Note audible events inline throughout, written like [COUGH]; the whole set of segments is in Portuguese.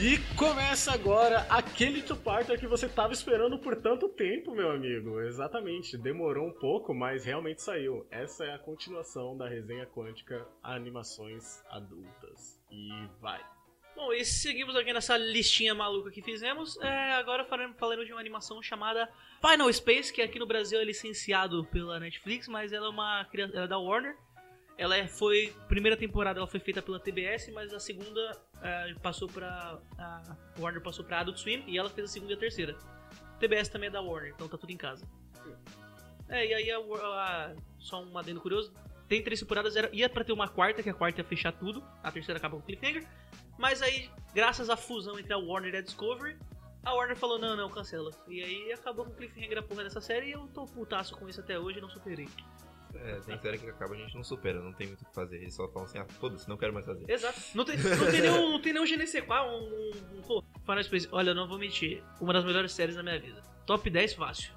E começa agora aquele two-parter que você tava esperando por tanto tempo, meu amigo. Exatamente, demorou um pouco, mas realmente saiu. Essa é a continuação da resenha quântica Animações Adultas. E vai. Bom, e seguimos aqui nessa listinha maluca que fizemos. É, agora falando, falando de uma animação chamada Final Space, que aqui no Brasil é licenciado pela Netflix, mas ela é uma ela é da Warner. Ela é- foi primeira temporada, ela foi feita pela TBS, mas a segunda é, passou pra a Warner passou pra Adult Swim e ela fez a segunda e a terceira. TBS também é da Warner, então tá tudo em casa. É, e aí a, a- só um adendo curioso. Tem três temporadas, era, ia pra ter uma quarta, que a quarta ia fechar tudo. A terceira acaba com cliffhanger. Mas aí, graças à fusão entre a Warner e a Discovery, a Warner falou, não, não, cancela. E aí acabou com o cliffhanger a porra dessa série e eu tô putaço com isso até hoje e não superei. É, tem série que acaba a gente não supera, não tem muito o que fazer. Eles só falam assim, ah, foda-se, não quero mais fazer. Exato. Não tem, não tem nenhum, não tem nenhum GNC4, um, um, um pô, Final Space. Olha, eu não vou mentir, uma das melhores séries da minha vida. Top 10 fácil.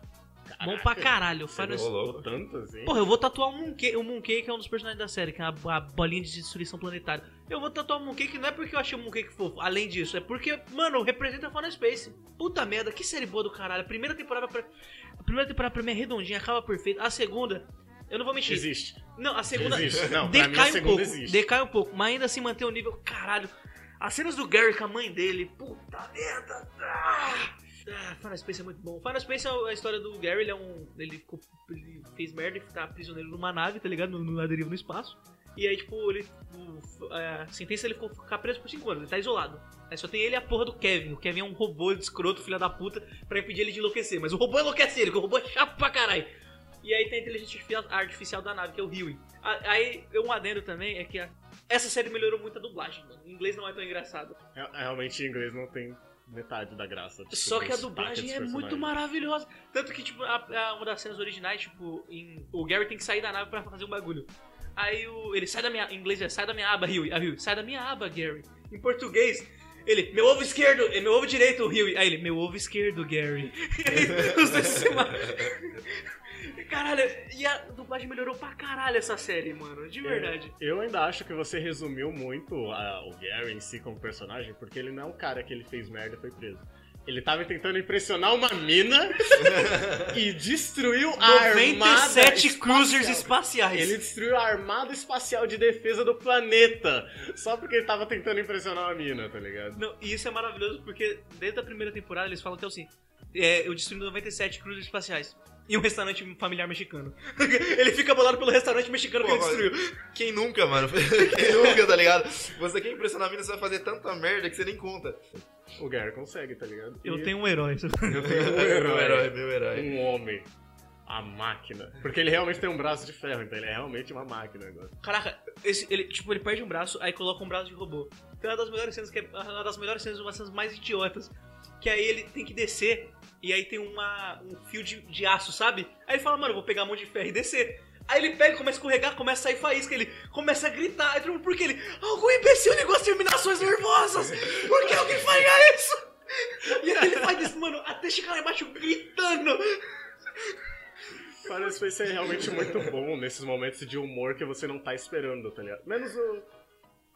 Bom pra caralho. Final louco. Tanto assim. Porra, eu vou tatuar o Mooncake, o Mooncake é um dos personagens da série, que é a, a bolinha de destruição planetária. Eu vou tatuar o Mooncake não é porque eu achei o Mooncake fofo, além disso, é porque, mano, representa Final Space. Puta merda, que série boa do caralho. A primeira temporada pra, a primeira temporada pra mim é redondinha, acaba perfeita. A segunda, eu não vou mentir. Existe. Não, a segunda Existe. Não, pra mim decai um pouco, existe. decai um pouco, mas ainda assim mantém o nível, caralho. As cenas do Gary com a mãe dele, puta merda. Ah, ah, Final Space é muito bom. Final Space é a história do Gary, ele é um. Ele, ficou- ele fez merda e tá prisioneiro numa nave, tá ligado? No, na deriva no espaço. E aí, tipo, ele. o- A sentença ele ficou ficar preso por 5 anos, ele tá isolado. Aí só tem ele e a porra do Kevin. O Kevin é um robô de escroto, filho da puta, pra impedir ele de enlouquecer. Mas o robô enlouquece ele, porque o robô é chato pra caralho. E aí tem a inteligência artificial- da nave, que é o Huey. Aí, um adendo também é que a- essa série melhorou muito a dublagem, mano. Em inglês não é tão engraçado. Real- Realmente em inglês não tem metade da graça. tipo, Só que a dublagem é muito maravilhosa. Tanto que, tipo, a- a- uma das cenas originais, tipo, em- o Gary tem que sair da nave pra fazer um bagulho. Aí o, ele sai da minha. Em inglês é sai da minha aba, Huey. A Huey, sai da minha aba, Gary. Em português, ele, meu ovo esquerdo, é meu ovo direito, Huey. Aí ele, meu ovo esquerdo, Gary. Os dois se. Caralho, e a dublagem melhorou pra caralho essa série, mano. De verdade. Eu ainda acho que você resumiu muito a- o Gary em si como personagem, porque ele não é um cara que ele fez merda e foi preso. Ele tava tentando impressionar uma mina [LAUGHS] e destruiu a armada 97 cruisers espacial. espaciais. Ele destruiu a armada espacial de defesa do planeta. Só porque ele tava tentando impressionar uma mina, tá ligado? Não, e isso é maravilhoso porque desde a primeira temporada eles falam que é assim: é, eu destruí 97 cruzes espaciais. E um restaurante familiar mexicano. [LAUGHS] ele fica bolado pelo restaurante mexicano que Pô, ele mas- destruiu. Quem nunca, mano? [LAUGHS] Quem nunca, tá ligado? Você quer impressionar a mina, você vai fazer tanta merda que você nem conta. O Gary consegue, tá ligado? Eu E tenho um herói. Eu [LAUGHS] tenho meu herói, meu herói. um homem. A máquina. Porque ele realmente tem um braço de ferro, então ele é realmente uma máquina agora. Caraca, esse, ele, tipo, ele perde um braço, aí coloca um braço de robô. Tem uma das melhores cenas, que é uma das melhores cenas, uma das cenas mais idiotas. Que aí ele tem que descer, e aí tem uma, um fio de, de aço, sabe? Aí ele fala, mano, eu vou pegar a mão de ferro e descer. Aí ele pega, começa a escorregar, começa a sair faísca, ele começa a gritar. Aí todo mundo, por que ele? Algum imbecil ligou as terminações nervosas! Por que alguém faria isso? E aí ele faz isso, mano, até chegar lá embaixo gritando. Parece que ser realmente muito bom nesses momentos de humor que você não tá esperando, tá ligado? Menos o.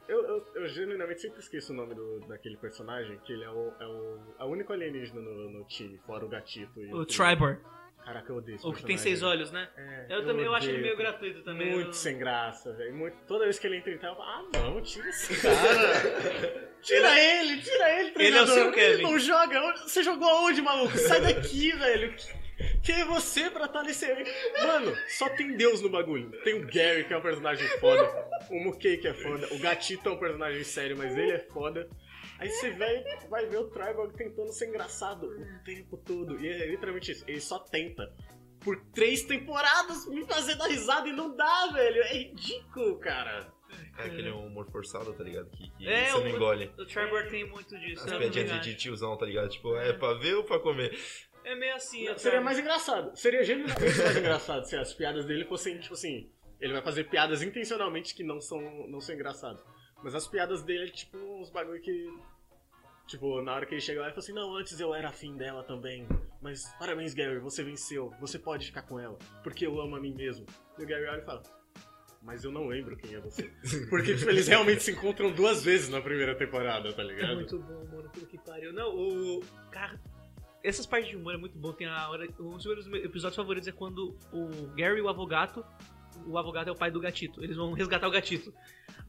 Eu, eu, eu genuinamente sempre esqueço o nome do, daquele personagem, que ele é o, é o, é o único alienígena no, no time, fora o gatito e O o Tribor, Caraca, eu odeio esse o que tem seis olhos, né? É, Eu, também eu acho ele odeio. meio gratuito também. Muito eu- sem graça, velho. Toda vez que ele entra em tela, eu falo, ah não, tira esse [LAUGHS] cara. tira ele, tira ele, Ele é o treinador. seu Kevin. Ele não joga. Você jogou aonde, maluco? Sai daqui, [LAUGHS] velho. Quem é você pra estar nesse... Mano, só tem Deus no bagulho. Tem o Gary, que é um personagem foda. O Mukei, que é foda. O Gatito é um personagem sério, mas ele é foda. Aí você vai, vai ver o Tribal tentando ser engraçado o tempo todo. E é literalmente isso. Ele só tenta. Por três temporadas me fazer dar risada e não dá, velho. É ridículo, cara. É aquele humor forçado, tá ligado? Que, que É, você o- não engole. O Trevor tem muito disso. As é piadinhas de, de tiozão, tá ligado? Tipo, é pra ver ou pra comer? É meio assim. o Seria Trevor. mais engraçado. Seria genuinamente mais engraçado se as piadas dele fossem, tipo assim. Ele vai fazer piadas intencionalmente que não são, não são engraçadas. Mas as piadas dele é tipo uns bagulho que. Tipo, na hora que ele chega lá, ele fala assim: Não, antes eu era afim dela também. Mas parabéns, Gary, você venceu. Você pode ficar com ela. Porque eu amo a mim mesmo. E o Gary olha e fala: mas eu não lembro quem é você. [LAUGHS] Porque, tipo, eles realmente se encontram duas vezes na primeira temporada, tá É ligado? muito bom, mano, puta que pariu. Não, o. Cara, essas partes de humor é muito bom. Tem a hora. Um dos meus episódios favoritos é quando o Gary e o Avogato. O Avogato é o pai do gatito. Eles vão resgatar o gatito.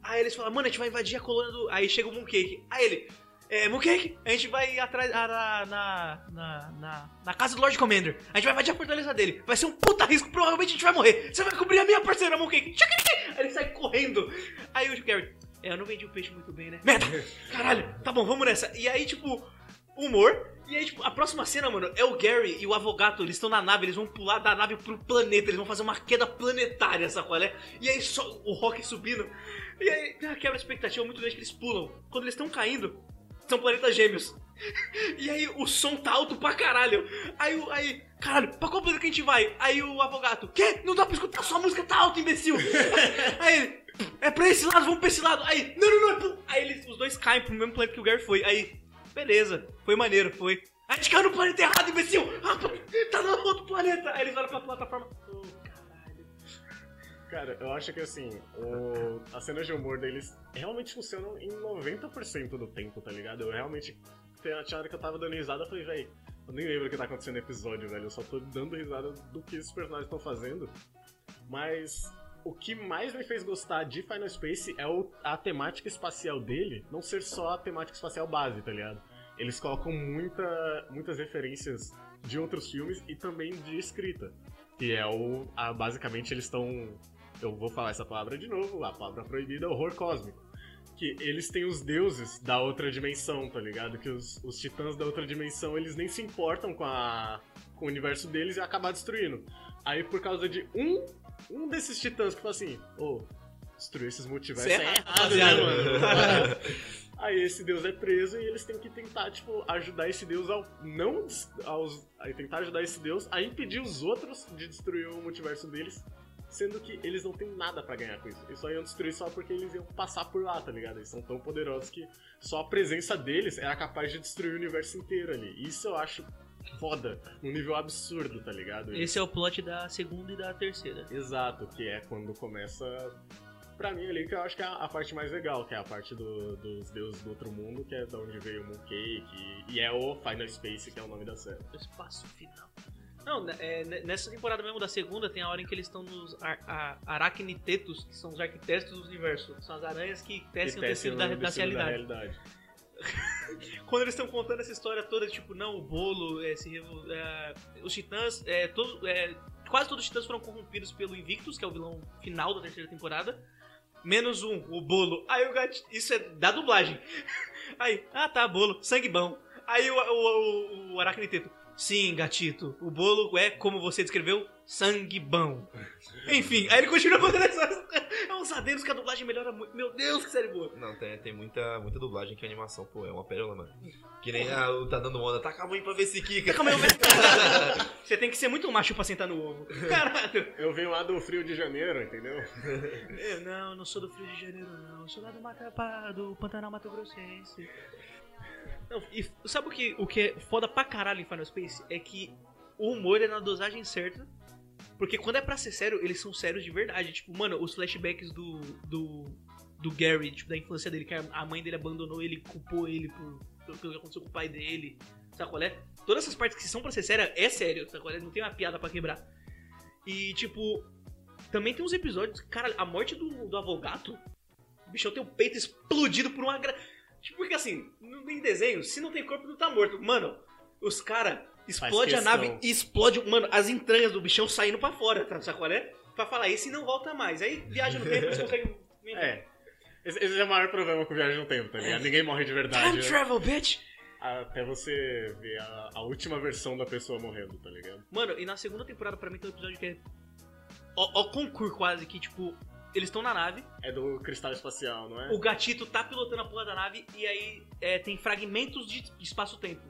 Aí eles falam, mano, a gente vai invadir a colônia do. Aí chega o Mooncake. Aí ele. É, Mooncake, a gente vai atrás na, na, na, na, casa do Lord Commander. A gente vai invadir a fortaleza dele. Vai ser um puta risco, provavelmente a gente vai morrer. Você vai cobrir a minha parceira, Mooncake. Aí ele sai correndo. Aí o Gary, é, eu não vendi o peixe muito bem, né? Merda! [LAUGHS] Caralho, tá bom, vamos nessa. E aí, tipo, humor. E aí, tipo, a próxima cena, mano, é o Gary e o Avogato, eles estão na nave, eles vão pular da nave pro planeta, eles vão fazer uma queda planetária, sabe qual é? E aí, só o Rock subindo. E aí, ah, quebra a expectativa muito grande que eles pulam. Quando eles estão caindo, são planetas gêmeos. [LAUGHS] E aí, o som tá alto pra caralho. Aí, o- aí, caralho, pra qual planeta que a gente vai? Aí o Avogato, quê? Não dá pra escutar, sua música tá alta, imbecil. [LAUGHS] aí ele, é pra esse lado, vamos pra esse lado. Aí, não, não, não, é pro... Aí eles, os dois caem pro mesmo planeta que o Gary foi. Aí, beleza, foi maneiro, foi. A gente caiu no planeta errado, imbecil! Ah, tá no outro planeta! Aí eles olham pra plataforma. Oh, caralho. Cara, eu acho que assim, o... as cenas de humor deles realmente funcionam em 90% do tempo, tá ligado? Eu realmente. Tinha hora que eu tava dando risada, eu falei, véi, eu nem lembro o que tá acontecendo no episódio, velho. Eu só tô dando risada do que esses personagens estão fazendo. Mas o que mais me fez gostar de Final Space é o- a temática espacial dele não ser só a temática espacial base, tá ligado? Eles colocam muita, muitas referências de outros filmes e também de escrita. Que é o. a- basicamente eles estão. Eu vou falar essa palavra de novo, a palavra proibida, horror cósmico. Que eles têm os deuses da outra dimensão, tá ligado? Que os, os titãs da outra dimensão, eles nem se importam com, a, com o universo deles e acabar destruindo. Aí por causa de um, um desses titãs que fala assim, ô, destruir esses multiversos é é errado, né, mano? [LAUGHS] [LAUGHS] Aí esse deus é preso e eles têm que tentar, tipo, ajudar esse deus ao não aos, aí tentar ajudar esse deus a impedir os outros de destruir o multiverso deles, sendo que eles não têm nada pra ganhar com isso. Eles só iam destruir só porque eles iam passar por lá, tá ligado? Eles são tão poderosos que só a presença deles era capaz de destruir o universo inteiro ali. Isso eu acho foda, num nível absurdo, tá ligado? Esse é o plot da segunda e da terceira. Exato, que é quando começa. Pra mim ali, que eu acho que é a parte mais legal, que é a parte do- dos deuses do outro mundo, que é da onde veio o Mooncake, e, e é o Final Space, que é o nome da série. O espaço final. Não, né, é, né, nessa temporada mesmo da segunda tem a hora em que eles estão nos ar, a- aracnitetos, que são os arquitetos do universo. São as aranhas que tecem o Que tecido tecem da, o da tecido realidade. realidade. [LAUGHS] Quando eles estão contando essa história toda, tipo, não, o bolo, esse, revo- é, os titãs, é, todo- é, quase todos os titãs foram corrompidos pelo Invictus, que é o vilão final da terceira temporada. Menos um, o bolo. Aí o gato. Isso é da dublagem. [LAUGHS] Aí, ah tá, bolo, sangue bom. Aí o, o, o, o aracniteto. Sim, gatito, o bolo é, como você descreveu, sangue bom. Enfim, aí ele continua contando essas. É uns adendos que a dublagem melhora muito. Meu Deus, que série boa. Não, tem, tem muita, muita dublagem que a animação, pô, é uma pérola, mano. Que nem a, o tá dando onda, taca a mãe pra ver se quica. Calma aí, eu- Você tem que ser muito macho pra sentar no ovo. Caralho. Eu venho lá do Frio de Janeiro, entendeu? Eu não, não sou do Rio de Janeiro, não. Eu sou lá do, Mata, do Pantanal Mato Grossense. Não, e sabe o que, o que é foda pra caralho em Final Space? É que o humor é na dosagem certa. Porque quando é pra ser sério, eles são sérios de verdade. Tipo, mano, os flashbacks do. do. do Gary, tipo, da infância dele, que a mãe dele abandonou ele, culpou ele por, pelo que aconteceu com o pai dele. Sabe qual é? Todas essas partes que são pra ser séria, é sério, sabe qual é? Não tem uma piada pra quebrar. E, tipo, também tem uns episódios. Cara, a morte do, do Avogato. O bichão tem o peito explodido por uma. Gra... Tipo, porque assim, não tem desenho, se não tem corpo, não tá morto. Mano, os caras explodem a nave explode, mano, as entranhas do bichão saindo pra fora, tá? Sabe qual é? Pra falar, esse não volta mais. Aí viaja no tempo, eles conseguem. [LAUGHS] É. Esse, esse é o maior problema com viagem no tempo, tá ligado? Ninguém morre de verdade. Time né? travel, bitch! Até você ver a, a última versão da pessoa morrendo, tá ligado? Mano, e na segunda temporada, pra mim, tem um episódio que é. Ó, ó concurso quase, que, tipo, eles estão na nave, É do cristal espacial, não é? o gatito tá pilotando a porra da nave e aí é, tem fragmentos de espaço-tempo.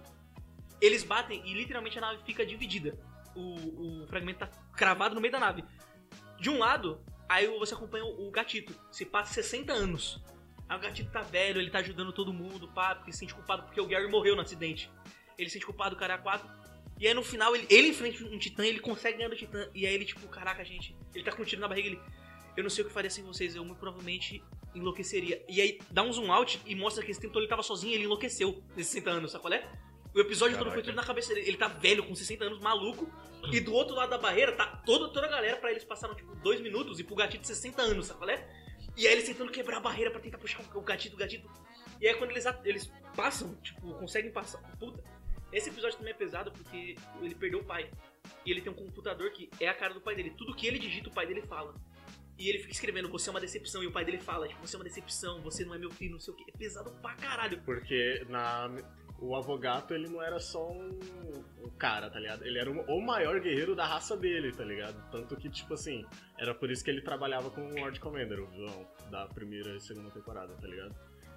Eles batem e literalmente a nave fica dividida. O, o fragmento tá cravado no meio da nave. De um lado, aí você acompanha o, o gatito. Se passa 60 anos. Aí o gatito tá velho, ele tá ajudando todo mundo, pá, porque se sente culpado porque o Gary morreu no acidente. Ele se sente culpado, cara é 4. E aí no final ele, ele enfrenta um titã, ele consegue ganhar do titã. E aí ele, tipo, caraca, gente, ele tá com um tiro na barriga, ele. eu não sei o que faria sem vocês, eu muito provavelmente enlouqueceria. E aí dá um zoom out e mostra que esse tempo todo ele tava sozinho ele enlouqueceu nesses 60 anos, sabe qual é? O episódio todo foi Caraca. tudo na cabeça dele. Ele tá velho, com 60 anos, maluco. E do outro lado da barreira tá toda, toda a galera, pra eles passaram tipo dois minutos e pro gatito de 60 anos, sabe qual é? E aí eles tentando quebrar a barreira pra tentar puxar o gatito, o gatito. E aí quando eles, a- eles passam, tipo, conseguem passar. Puta. Esse episódio também é pesado porque ele perdeu o pai. E ele tem um computador que é a cara do pai dele. Tudo que ele digita, o pai dele fala. E ele fica escrevendo, você é uma decepção. E o pai dele fala, tipo, você é uma decepção, você não é meu filho, não sei o que. É pesado pra caralho. Porque na, o Avogato, ele não era só um, um cara, tá ligado? Ele era um- o maior guerreiro da raça dele, tá ligado? Tanto que, tipo assim, era por isso que ele trabalhava com o Lord Commander, o vilão da primeira e segunda temporada, tá ligado?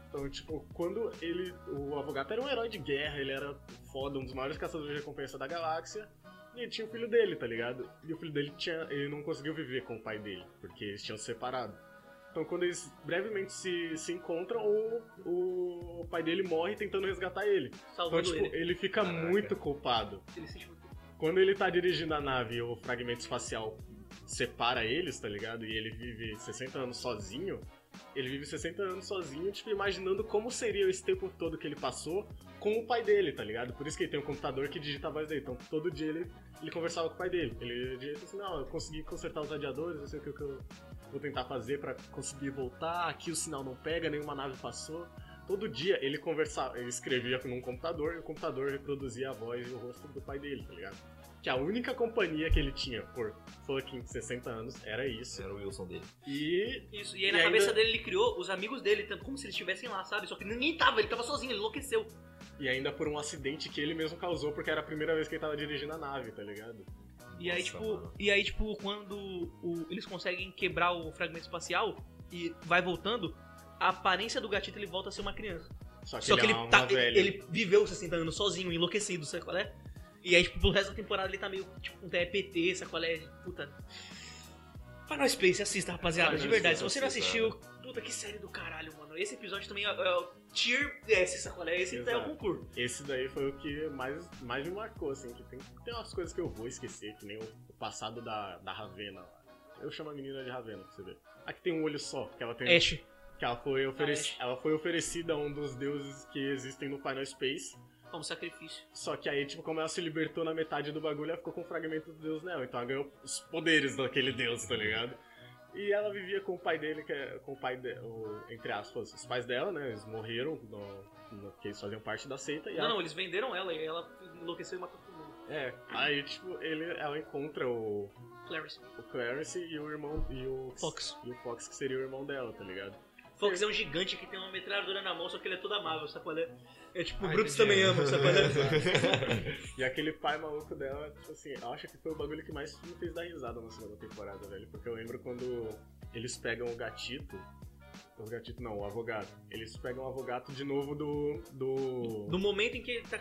Então, tipo, quando ele. O Avogato era um herói de guerra, ele era foda, um dos maiores caçadores de recompensa da galáxia. E tinha o filho dele, tá ligado? E o filho dele tinha. Ele não conseguiu viver com o pai dele, porque eles tinham se separado. Então, quando eles brevemente se, se encontram, o, o pai dele morre tentando resgatar ele. Então, Salvando tipo, ele. ele fica Caraca. muito culpado. Ele se Quando ele tá dirigindo a nave e o fragmento espacial separa eles, tá ligado? E ele vive 60 anos sozinho. Ele vive 60 anos sozinho, tipo, imaginando como seria esse tempo todo que ele passou com o pai dele, tá ligado? Por isso que ele tem um computador que digita a voz dele. Então, todo dia ele, ele conversava com o pai dele. Ele dizia assim, não, eu consegui consertar os radiadores, não sei o que, que eu vou tentar fazer pra conseguir voltar. Aqui o sinal não pega, nenhuma nave passou. Todo dia ele conversava, ele escrevia num computador e o computador reproduzia a voz e o rosto do pai dele, tá ligado? Que a única companhia que ele tinha por fucking 60 anos era isso. Era o Wilson dele. E Isso, e aí E na ainda- cabeça dele ele criou os amigos dele, tanto como se eles estivessem lá, sabe? Só que ninguém tava, ele tava sozinho, ele enlouqueceu. E ainda por um acidente que ele mesmo causou, porque era a primeira vez que ele tava dirigindo a nave, tá ligado? E aí, tipo, mano. e aí, tipo, quando o- eles conseguem quebrar o fragmento espacial e vai voltando, a aparência do gatito ele volta a ser uma criança. Só que Só que ele, ele, é uma tá, ele viveu 60 anos sozinho, enlouquecido, sabe qual é? E aí, tipo, pro resto da temporada ele tá meio, tipo, um TPT, sabe qual é? Puta. Final Space, assista, rapaziada, de verdade. Se você não assistiu, puta, que série do caralho, mano. Esse episódio também é, é o tier S, sabe qual é? Esse é o concurso. Esse daí foi o que mais, mais me marcou, assim, que tem, tem umas coisas que eu vou esquecer, que nem o, passado da, da Ravena lá. Eu chamo a menina de Ravena, pra você ver. Aqui tem um olho só, que ela tem. Ash. Que ela foi, ofereci, Ash. ela foi oferecida a um dos deuses que existem no Final Space. Como sacrifício. Só que aí, tipo, como ela se libertou na metade do bagulho, ela ficou com o fragmento do deus nela. Então ela ganhou os poderes daquele deus, tá ligado? E ela vivia com o pai dele, que é, com o pai de, o, entre aspas, os pais dela, né? Eles morreram, no, no, porque eles faziam parte da seita. E Não, ela, não, eles venderam ela e ela enlouqueceu e matou todo mundo. É, aí, tipo, ele, ela encontra o, Clarence. o Clarence e o irmão. E o Fox. E o Fox, que seria o irmão dela, tá ligado? Fox é um gigante que tem uma metralhadora na mão, só que ele é todo amável, sabe qual é? É tipo, o Brutus também ama, sabe? [LAUGHS] E aquele pai maluco dela, tipo assim, eu acho que foi o bagulho que mais me fez dar risada na segunda temporada, velho. Porque eu lembro quando eles pegam o gatito. O gatito não, o avogado. Eles pegam o avogado de novo do. do. No momento em que ele tá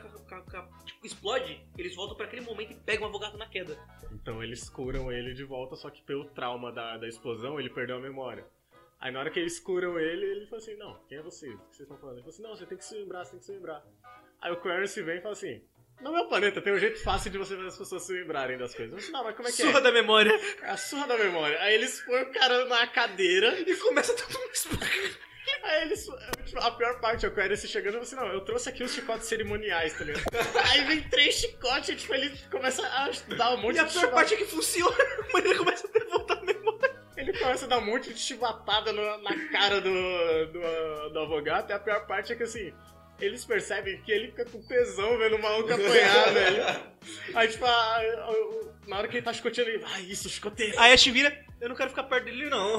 tipo, explode, eles voltam pra aquele momento e pegam o advogado na queda. Então eles curam ele de volta, só que pelo trauma da, da explosão ele perdeu a memória. Aí na hora que eles curam ele, ele fala assim, não, quem é você? O que vocês estão falando? Ele fala assim, não, você tem que se lembrar, você tem que se lembrar. Aí o Clarence vem e fala assim, no meu planeta tem um jeito fácil de você fazer as pessoas se lembrarem das coisas. Eu falei, não, mas como é que Surra é? da memória. É a surra da memória. Aí eles põem o cara na cadeira, E começa todo mundo a aí eles. tipo, A pior parte é o Clarence chegando e assim, não, eu trouxe aqui os chicotes cerimoniais, tá ligado? [LAUGHS] Aí vem três chicotes e tipo, ele começa a dar um monte E a de pior chicote. parte é que funciona, [LAUGHS] mas ele começa a ter voltar a memória. Ele começa a dar um monte de chibatada no- na cara do, do, do avogado, e a pior parte é que assim, eles percebem que ele fica com tesão vendo o maluco apanhar, velho. Aí, tipo, a- na hora que ele tá chicoteando, ele, ah, isso, chicoteia. Aí a Ash vira, eu não quero ficar perto dele, não.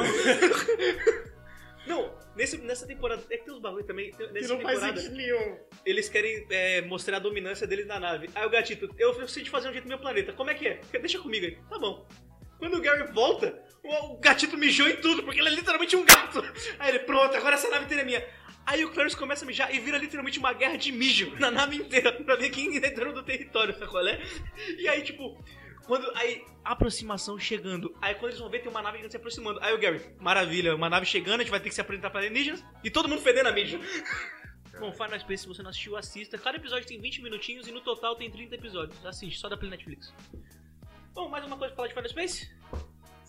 Não, nesse, nessa temporada, é que tem uns bagulho também. tem- Que Nessa não faz temporada, sentido nenhum. eles querem é, mostrar a dominância deles na nave. Aí o gatito, eu preciso de fazer um jeito no meu planeta. Como é que é? Deixa comigo aí. Tá bom. Quando o Gary volta, o, o gatito mijou em tudo, porque ele é literalmente um gato. Aí ele, pronto, agora essa nave inteira é minha. Aí o Clarence começa a mijar e vira literalmente uma guerra de mijo na nave inteira, pra ver quem é dono do território, sabe qual é? E aí, tipo, quando. Aí, aproximação chegando. Aí quando eles vão ver, tem uma nave se aproximando. Aí o Gary, maravilha, uma nave chegando, a gente vai ter que se apresentar pra alienígenas. E todo mundo fedendo a mijo. Bom, Final Space, se você não assistiu, assista. Cada episódio tem 20 minutinhos e no total tem 30 episódios. Assiste, só da Play Netflix. Bom, mais uma coisa pra falar de Final Space?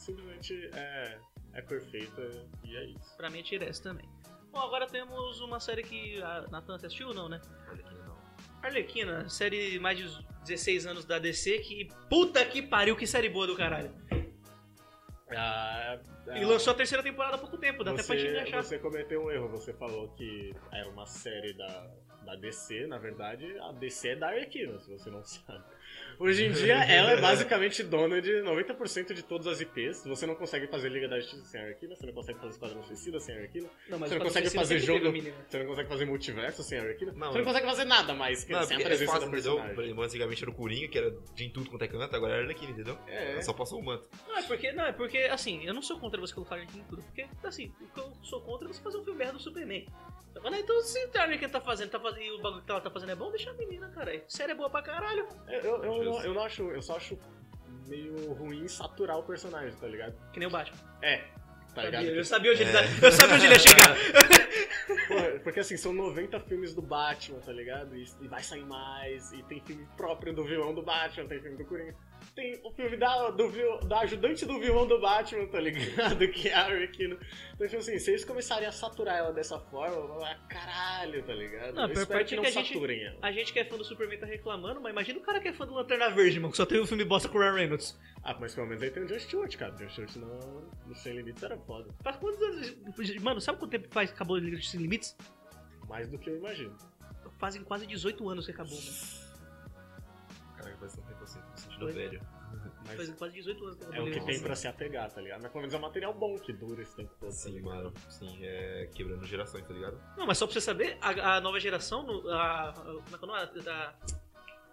Simplesmente, é... é perfeita e é isso. Pra mim é Tires também. Bom, agora temos uma série que a Nathan você assistiu ou não, né? Aqui, não. Arlequina, série mais de 16 anos da DC, que puta que pariu, que série boa do caralho. Ah, E lançou a terceira temporada há pouco tempo, dá até pra gente você, achar. você cometeu um erro, você falou que era uma série da, da DC, na verdade, a DC é da Arlequina, se você não sabe. Hoje em dia, [LAUGHS] ela é basicamente dona de 90% de todas as IPs. Você não consegue fazer Liga da Justiça sem Arlequina, você não consegue fazer Esquadrão Suicida sem Arlequina, Não, você o não consegue fazer jogo, menina. você não consegue fazer multiverso sem Arlequina, Não, você não mas- consegue fazer nada mais que Não, sem a é presença da personagem. Por exemplo, antigamente era o Coringa, que era de em tudo quanto é canto, agora era Arlequina, entendeu? É. Ela Só passou o manto. Não, é porque, não, é porque, assim, eu não sou contra você colocar Arlequina em tudo. Porque, assim, o que eu sou contra é você fazer um filme merda do Superman. Mas, então, se a Arlequina tá fazendo, tá fazendo, e o bagulho que ela tá fazendo é bom, deixa a menina, cara. Série é boa pra caralho. Eu, eu, eu, não, eu não acho, eu só acho meio ruim saturar o personagem, tá ligado? Que nem o Batman. É, tá ligado? Eu sabia onde ele tá- eu sabia onde ele ia chegar. [LAUGHS] Porra, porque assim, são 90 filmes do Batman, tá ligado? E, e vai sair mais, e tem filme próprio do vilão do Batman, tem filme do Coringa. Tem o filme da, do, da ajudante do vilão do Batman, tá ligado? [LAUGHS] Que é a Arlequina. Então, tipo assim, se eles começarem a saturar ela dessa forma, eu vou falar, caralho, tá ligado? Não, eu espero que é não que a gente- saturem ela. A gente que é fã do Superman tá reclamando, mas imagina o cara que é fã do Lanterna Verde, mano, que só teve o filme bosta com o Ryan Reynolds. Ah, mas pelo menos aí tem o John Stewart, cara. John Stewart no, no Sem Limites era foda. Faz quantos anos. Mano, sabe quanto tempo faz que acabou o Liga de Sem Limites? Mais do que eu imagino. Fazem quase 18 anos que acabou, mano. Faz me sentindo Foi. velho. Mas Fazem quase 18 anos que acabou é o que de tem pra se apegar, tá ligado? Mas pelo menos é um material bom que dura esse tempo todo. tá Sim, ligado? mano. Sim, é quebrando gerações, tá ligado? Não, mas só pra você saber, a, a nova geração, no- a, a, como é que é o nome? Da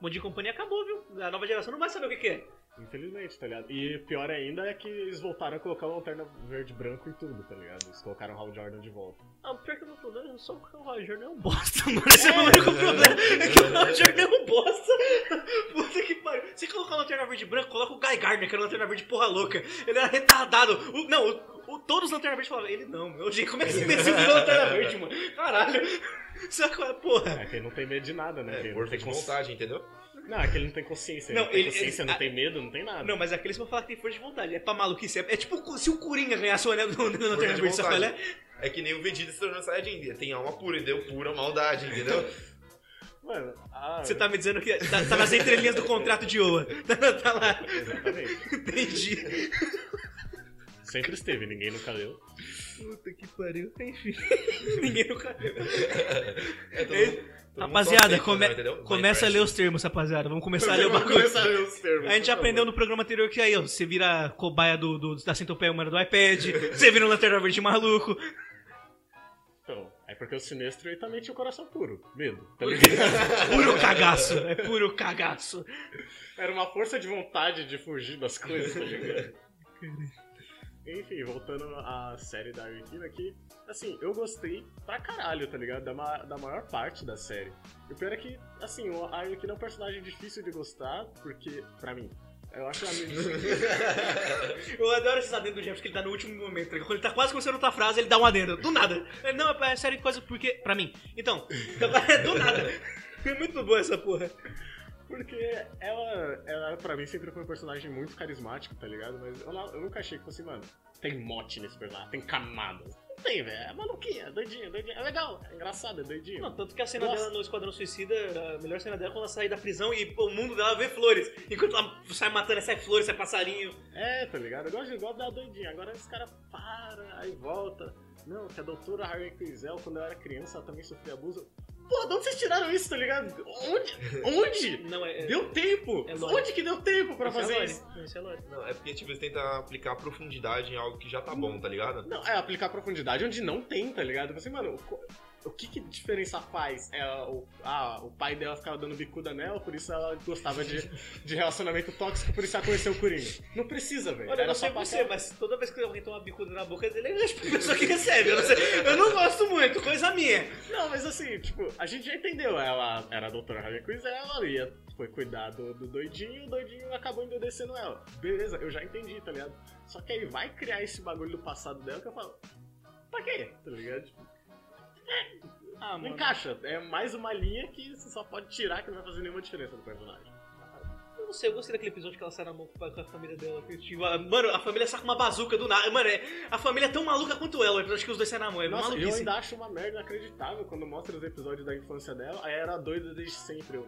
Bom Dia e Companhia acabou, viu? A nova geração não vai saber o que, que é. Infelizmente, tá ligado? E pior ainda é que eles voltaram a colocar o lanterna verde e branco em tudo, tá ligado? Eles colocaram o Hal Jordan de volta. Ah, pior que eu não tô dando, só porque o Roger é um bosta, [LAUGHS] mano. Esse é o único problema. É que o Roger é um bosta. [LAUGHS] Puta que pariu. Se colocar o Lanterna Verde branco, coloca o Guy Gardner, que era o Lanterna Verde porra louca. Ele era retardado. O- não, o, o- todos os Lanterna Verde falavam, ele não, meu. Gente, como é que esse imbecil virou Lanterna Verde, mano? Caralho. [LAUGHS] Qual é, porra? É que ele não tem medo de nada, né? Que É, ele não força tem de consci- vontade, entendeu? Não, é que ele não tem consciência. Ele Não, não tem ele- consciência, ele- não a- tem medo, não tem nada. Não, mas aqueles vão falar que tem força de vontade. É pra maluquice. É, é tipo se o Coringa ganhasse o anel do Lanterna de sabe vontade. é? É que nem o Vegeta se tornando Saiyajin. Tem alma pura, entendeu? Pura maldade, entendeu? [LAUGHS] Mano, ah, Você tá me dizendo que tá, tá nas entrelinhas do contrato de Oa. [LAUGHS] Tá, tá lá. Exatamente. Entendi. Sempre esteve, ninguém nunca leu. Puta que pariu. Enfim. [LAUGHS] Ninguém nunca leu. É, todo Rapaziada, come- começa a ler os termos, rapaziada. Vamos começar a ler o [LAUGHS] bagulho. começar a ler os termos, A gente aprendeu no programa anterior que aí, ó, você vira cobaia do, do, da centopeia humana do iPad, você vira um lanterna verde maluco. Então, é porque o Sinestro ele também tinha o coração puro. Medo, tá? [LAUGHS] Puro cagaço, é puro cagaço. Era uma força de vontade de fugir das coisas, tá ligado? Enfim, voltando à série da Arlequina aqui, assim, eu gostei pra caralho, tá ligado? Da, ma- da maior parte da série. E o pior é que, assim, a Arlequina é um personagem difícil de gostar, porque, pra mim, eu acho a [LAUGHS] Eu adoro esses adendos do Jefferson, que ele tá no último momento. Quando ele tá quase começando outra frase, ele dá um adendo. Do nada. Ele, Não, é sério coisa porque. Pra mim. Então, [LAUGHS] do nada. É muito boa essa porra. Porque ela, ela, pra mim, sempre foi um personagem muito carismático, tá ligado? Mas eu, eu nunca achei que fosse, mano, tem mote nesse personagem, tem camadas. Não tem, velho. É maluquinha, é doidinha, doidinha. É legal, é engraçado, é doidinho. Não, tanto que a cena Nossa. dela no Esquadrão Suicida, a melhor cena dela é quando ela sai da prisão e pô, o mundo dela vê flores. Enquanto ela sai matando, sai flores, sai passarinho. É, tá ligado? Eu gosto, eu gosto da doidinha. Agora esse cara para, aí volta. Não, que a doutora Harry Quinzel, quando eu era criança, ela também sofria abuso. Pô, de onde vocês tiraram isso, tá ligado? Onde? Onde? [LAUGHS] Não, é. é- Deu tempo! É. Onde que deu tempo pra isso é fazer isso? Isso é lore. Não, é porque tipo, eles tentam aplicar profundidade em algo que já tá bom, tá ligado? Não, é aplicar profundidade onde não tem, tá ligado? Você, mano, o que que diferença faz? É, o, ah, o pai dela ficava dando bicuda nela, por isso ela gostava de, de relacionamento tóxico, por isso ela conheceu o Coringa. Não precisa, velho. Olha, eu não só sei pra você, mas toda vez que alguém toma uma bicuda na boca é a pessoa que recebe. Eu não, sei, eu não gosto muito, coisa minha. Não, mas assim, tipo, a gente já entendeu. Ela era a doutora Harley Quinn, ela ia, foi cuidar do, do doidinho e o doidinho acabou endurecendo ela. Beleza, eu já entendi, tá ligado? Só que aí vai criar esse bagulho do passado dela que eu falo, pra quê? Tá ligado? Tipo, Ah, não encaixa. É mais uma linha que você só pode tirar que não vai fazer nenhuma diferença no personagem. não sei, eu gostei daquele episódio que ela sai na mão com a com família dela. que, tipo, a- mano, a família saca uma bazuca do nada. Mano, é, a família é tão maluca quanto ela, o episódio que os dois saem na mão. É Nossa, eu maluquice. ainda acho uma merda inacreditável quando mostra os episódios da infância dela. Aí era doida desde sempre. Eu,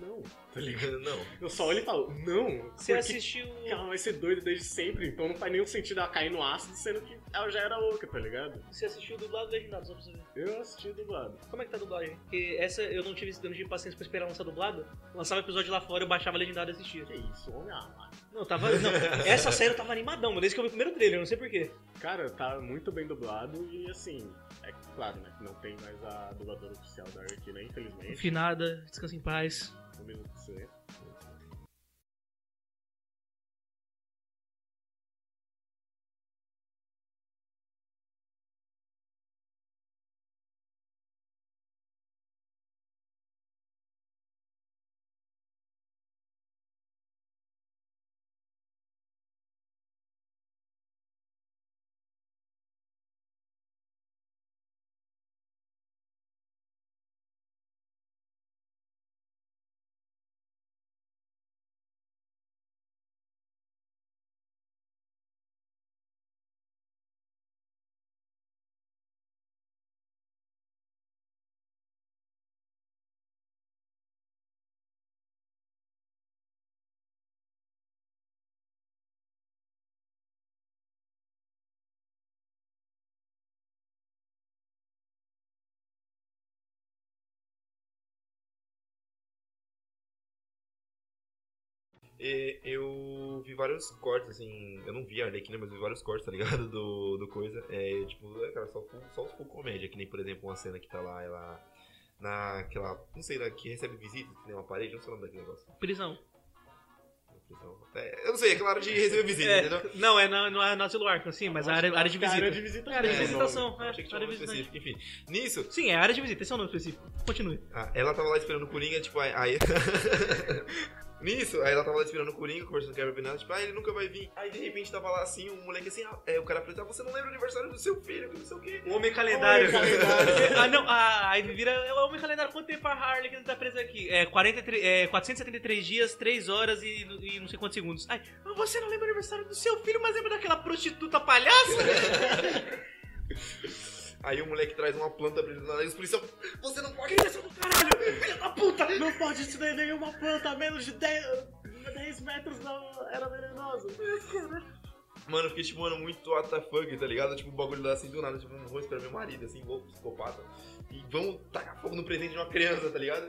não, tá ligado? Não. Eu só olho e falo, não. Você porque assistiu. que ela vai ser doida desde sempre, então não faz nenhum sentido ela cair no ácido, sendo que ela já era louca, tá ligado? Você assistiu dublado ou legendado, só pra você ver. Eu assisti dublado. Como é que tá a dublagem? Porque essa eu não tive, eu não tive paciência pra esperar lançar dublado. Lançava episódio lá fora, eu baixava legendado e assistia. Que isso, homem amado. Não, tava. Não, [LAUGHS] essa série eu tava animadão, mano, desde que eu vi o primeiro trailer, eu não sei porquê. Cara, tá muito bem dublado e assim, é claro, né, que não tem mais a dubladora oficial da Arlequina, infelizmente. Finada, descansa em paz. Um minuto de silêncio. E eu vi vários cortes, assim. Eu não vi a Arlequina, mas vi vários cortes, tá ligado? [LAUGHS] Do, do coisa. É, tipo, é, cara, só, full- só os full comédia. Que nem, por exemplo, uma cena que tá lá, ela. Naquela. Não sei, lá, que recebe visitas, que nem uma parede, não sei o nome daquele negócio. Prisão. Prisão. É, eu não sei, é claro de receber [LAUGHS] visita, É, entendeu? não, é na, não é no asilo Arkham, sim, mas a área, área de que visita. A área de visita. É, área de é visitação, é, área de visita. enfim. Nisso, Sim, é área de visita, esse é o nome específico. Continue. Ah, ela tava lá esperando o Coringa, tipo, aí. [LAUGHS] aí- Nisso, aí ela tava lá esperando o Coringa, conversando com a Kevin Bernardo, tipo, ah, ele nunca vai vir. Aí de repente tava lá assim, um moleque assim, ah, é, o cara pergunta, você não lembra o aniversário do seu filho, que não sei o quê. O Homem Calendário. Homem Calendário. [LAUGHS] ah, não, ah, aí vira. É o Homem Calendário, quanto tempo a Harley que tá presa aqui? É, 43, é 473 dias, 3 horas e, e não sei quantos segundos. Ai, mas você não lembra o aniversário do seu filho, mas lembra daquela prostituta palhaça? [LAUGHS] Aí o moleque traz uma planta pra ele do nada, e os policiais, você não pode Criança do caralho, filha da puta! Não pode se dar nenhuma planta a menos de 10, 10 metros não era venenosa. Mano, eu fiquei tipo, mano, muito what the fuck, tá ligado? Tipo, o bagulho lá assim do nada, tipo, não vou esperar meu marido, assim, igual psicopata. E vamos tacar fogo no presente de uma criança, tá ligado?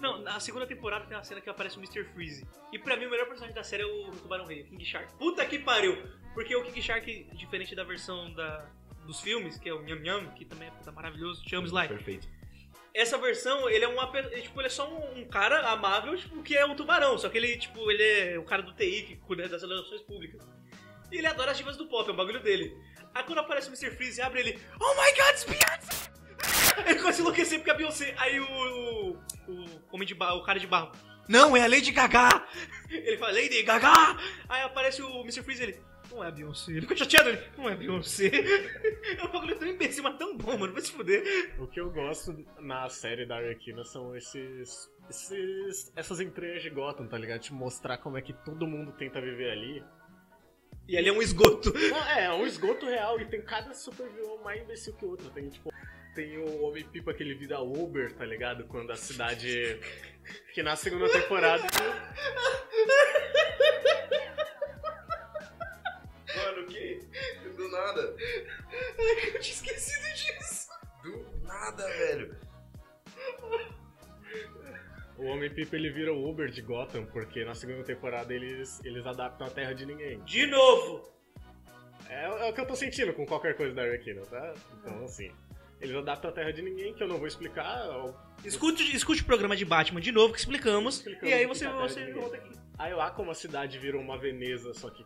Não, na segunda temporada tem uma cena que aparece o Mr. Freeze. E pra mim o melhor personagem da série é o Tubarão Rei, o King Shark. Puta que pariu! Porque o King Shark, diferente da versão da, dos filmes, que é o Nham Nham, que também é puta maravilhoso, te amo Sly. Perfeito. Essa versão, ele é uma tipo, ele é só um, um cara amável, tipo, que é um tubarão, só que ele, tipo, ele é o cara do TI que cuida das relações públicas. E ele adora as divas do pop, é o bagulho dele. Aí quando aparece o Mr. Freeze, abre ele, Oh my god, it's Beyoncé! [LAUGHS] Ele começa a enlouquecer porque é Beyoncé. Aí o, o, o homem de barro, o cara de barro, não, é a Lady Gaga! [LAUGHS] Ele fala, Lady Gaga! Aí aparece o Mr. Freeze, ele, não é Beyoncé. Ele fica chateado, ele, não é Beyoncé. [LAUGHS] É um bagulho tão imbecil, mas tão bom, mano, vai se fuder. O que eu gosto na série da Arlequina são esses, esses. essas entranhas de Gotham, tá ligado? Te mostrar como é que todo mundo tenta viver ali. E ali é um esgoto. Não, é, é um esgoto real e tem cada super vilão mais imbecil que o outro. Tem tipo. Tem o Homem-Pipa que ele vira Uber, tá ligado? Quando a cidade. Que na segunda temporada. [LAUGHS] Do nada. Eu tinha esquecido disso. Do nada, velho. O Homem-Pipa ele vira o Uber de Gotham, porque na segunda temporada eles, eles adaptam a terra de ninguém. De novo. É, é o que eu tô sentindo com qualquer coisa da Arlequina, tá? Então, assim. Eles adaptam a terra de ninguém, que eu não vou explicar. ó, Escute, escute o programa de Batman de novo que explicamos. Explicamos e aí você, é você. Aí lá como a cidade virou uma Veneza, só que.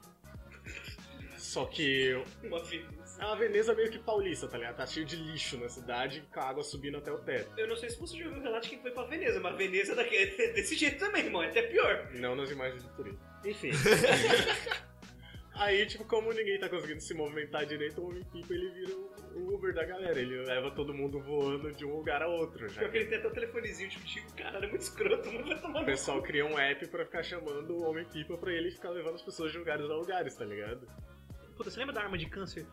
Só que. Uma vez. É uma Veneza meio que paulista, tá ligado? Tá cheio de lixo na cidade, com a água subindo até o teto. Eu não sei se você já ouviu o relato de quem foi pra Veneza, mas Veneza é daqui- é desse jeito também, irmão. É até pior. Não nas imagens de turismo. Enfim. [LAUGHS] Aí, tipo, como ninguém tá conseguindo se movimentar direito, o Homem-Pipa ele vira o o Uber da galera. Ele leva todo mundo voando de um lugar a outro. Já Pior que ele tem até o telefonezinho, tipo, tipo, caralho, é muito escroto, mano, vai tomar O pessoal cria um app pra ficar chamando o Homem-Pipa pra ele ficar levando as pessoas de lugares a lugares, tá ligado? Puta, você lembra da arma de câncer?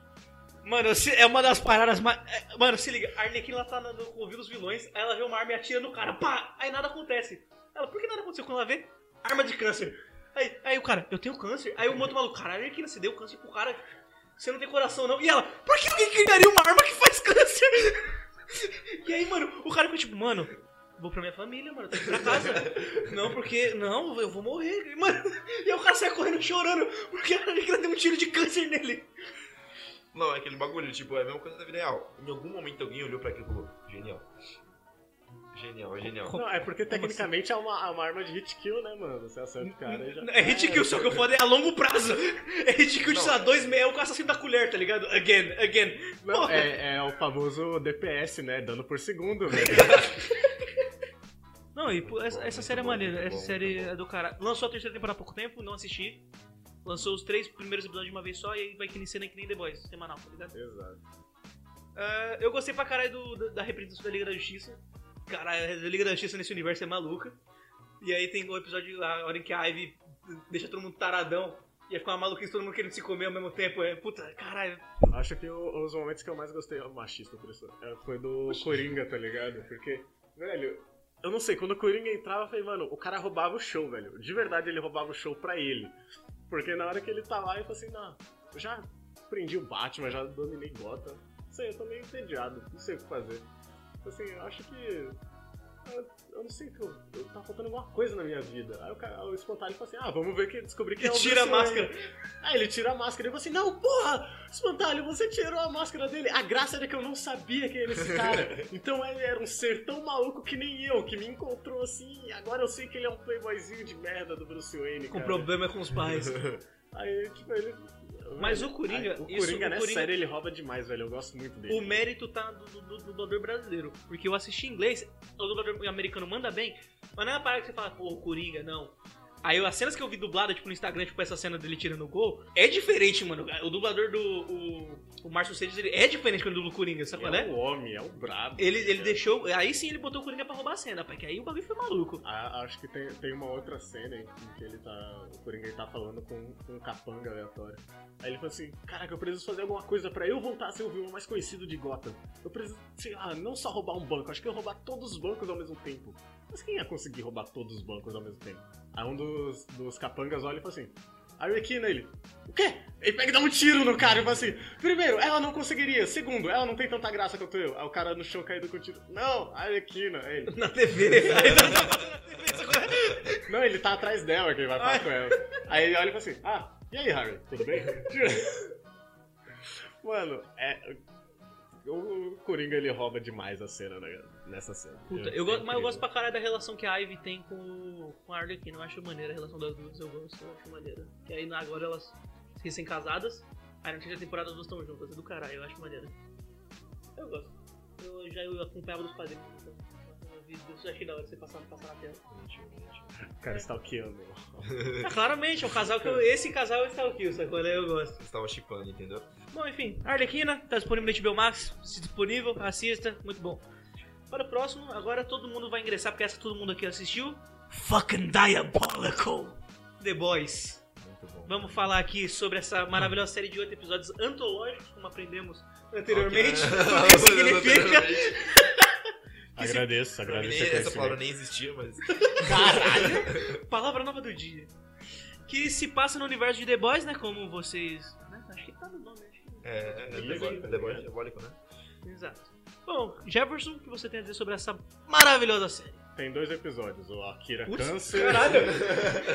Mano, é uma das paradas mais. é, Mano, se liga, a ela tá no, ouvindo os vilões, aí ela vê uma arma e atira no cara, pá! Aí nada acontece. Ela, por que nada aconteceu quando ela vê? Arma de câncer. Aí, aí o cara, eu tenho câncer. Aí o outro maluco, cara, Arlequina, você deu câncer pro cara, você não tem coração não. E ela, por que alguém criaria uma arma que faz câncer? [LAUGHS] E aí, mano, o cara fica tipo, mano, vou pra minha família, mano, eu tenho que ir pra casa. Não, porque, não, eu vou morrer. Mano, e aí o cara sai correndo chorando, porque a Arlequina deu um tiro de câncer nele. Não, é aquele bagulho, tipo, é a mesma coisa da vida real. Em algum momento alguém olhou pra aquilo e falou, genial. Genial, é genial. Não, é porque tecnicamente é uma, é uma arma de hit kill, né, mano? Você acerta o cara e já. É hit kill, só que o foda é a longo prazo. É hit kill de, sei lá, dois meses. É o assassino da colher, tá ligado? Again, again. Não, é, é o famoso DPS, né? Dano por segundo, velho. [LAUGHS] Não, e pô, essa, essa série é maneira. Essa série é do cara. Lançou a terceira temporada há pouco tempo, não assisti. Lançou os três primeiros episódios de uma vez só e aí vai que cena que nem The Boys, semanal, tá ligado? Exato. Ah, eu gostei pra caralho do, da, da representação da Liga da Justiça. Caralho, a Liga da Justiça nesse universo é maluca. E aí tem o episódio, a hora em que a Ivy deixa todo mundo taradão. E aí fica uma maluquice, todo mundo querendo se comer ao mesmo tempo. É, puta, caralho. Acho que o- os momentos que eu mais gostei, ó, machista por isso, é, foi do Coringa, tá ligado? Porque, velho, eu não sei, quando o Coringa entrava, eu falei, mano, o cara roubava o show, velho. De verdade, ele roubava o show pra ele. Porque na hora que ele tá lá, eu falei assim, não, eu já prendi o Batman, já dominei Gotham. Não sei, eu tô meio entediado, não sei o que fazer. Assim, eu acho que. Eu, eu não sei eu, eu tá faltando alguma coisa na minha vida. Aí o, cara, o espontâneo fala assim: ah, vamos ver que descobrir que é o tira a máscara. Aí ele tira a máscara e fala assim: Não, porra! Espantalho, você tirou a máscara dele. A graça era que eu não sabia quem era esse cara. [LAUGHS] Então ele era um ser tão maluco que nem eu, que me encontrou assim. E agora eu sei que ele é um playboyzinho de merda do Bruce Wayne. Com cara. problema com os pais. [LAUGHS] Aí, tipo, ele. Mas o Coringa, Aí, o isso- Coringa o nessa Coringa- série ele rouba demais, velho. Eu gosto muito dele. O mérito tá do, do, do dublador brasileiro. Porque eu assisti em inglês, o dublador americano manda bem, mas não é uma parada que você fala, pô, Coringa, não. Aí as cenas que eu vi dublada, tipo, no Instagram, tipo, essa cena dele tirando o gol, é diferente, mano. O dublador do. O, o Márcio Sedes, ele é diferente quando dubla o Coringa, sabe qual é é? o homem, é o brabo. Ele, ele É. deixou. Aí sim ele botou o Coringa pra roubar a cena, pai, que aí o bagulho foi maluco. Ah, acho que tem, tem uma outra cena em que ele tá. O Coringa ele tá falando com, com um capanga aleatório. Aí ele fala assim: Caraca, eu preciso fazer alguma coisa pra eu voltar a ser o vilão mais conhecido de Gotham. Eu preciso, sei lá, não só roubar um banco, acho que eu roubar todos os bancos ao mesmo tempo. Mas quem ia conseguir roubar todos os bancos ao mesmo tempo? Aí um dos, dos capangas olha e fala assim: Arlequina, ele. O quê? Ele pega e dá um tiro no cara e fala assim: Primeiro, ela não conseguiria. Segundo, ela não tem tanta graça quanto eu. Aí o cara no chão caído com tiro. Não, Arlequina. Aí ele. Na TV. Aí tá na TV, sabe qual é? Não, ele tá atrás dela, que ele vai falar Ah. com ela. Aí ele olha e fala assim, ah, e aí, Harry, tudo bem? Mano, é... O o Coringa, ele rouba demais a cena, né, nessa cena. Puta, É eu gosto, mas eu gosto pra caralho da relação que a Ivy tem com, com a Arlequina. Eu acho maneira a relação das duas, eu gosto, eu acho maneira. Que aí agora elas recém-casadas, aí na terceira temporada as duas estão juntas, é do caralho, eu acho maneira. Eu gosto. Eu já eu acompanhava dos padrinhos, então eu eu achei da hora você passar, passar na tela. O cara stalkeando. Ah, claramente, é um casal que eu, esse casal é stalkeio, sacou? né? Eu gosto. Você tava chipando, entendeu? Bom, enfim, Arlequina, tá disponível no HBO Max, se disponível, assista, muito bom. Para o próximo, agora todo mundo vai ingressar, porque essa todo mundo aqui assistiu. Fucking Diabolical! The Boys. Muito bom. Vamos falar aqui sobre essa maravilhosa série de oito episódios antológicos, como aprendemos anteriormente. Ok. [LAUGHS] [LAUGHS] O que significa? [LAUGHS] Agradeço, agradeço. nem- essa palavra nem existia, mas. Palavra nova do dia. Que se passa no universo de The Boys, né? Como vocês. né? Acho que tá no nome, acho que. É, é, é, sim. é né? Exato. Bom, Jefferson, o que você tem a dizer sobre essa maravilhosa série? Tem dois episódios, o Akira Putz, Câncer... caralho!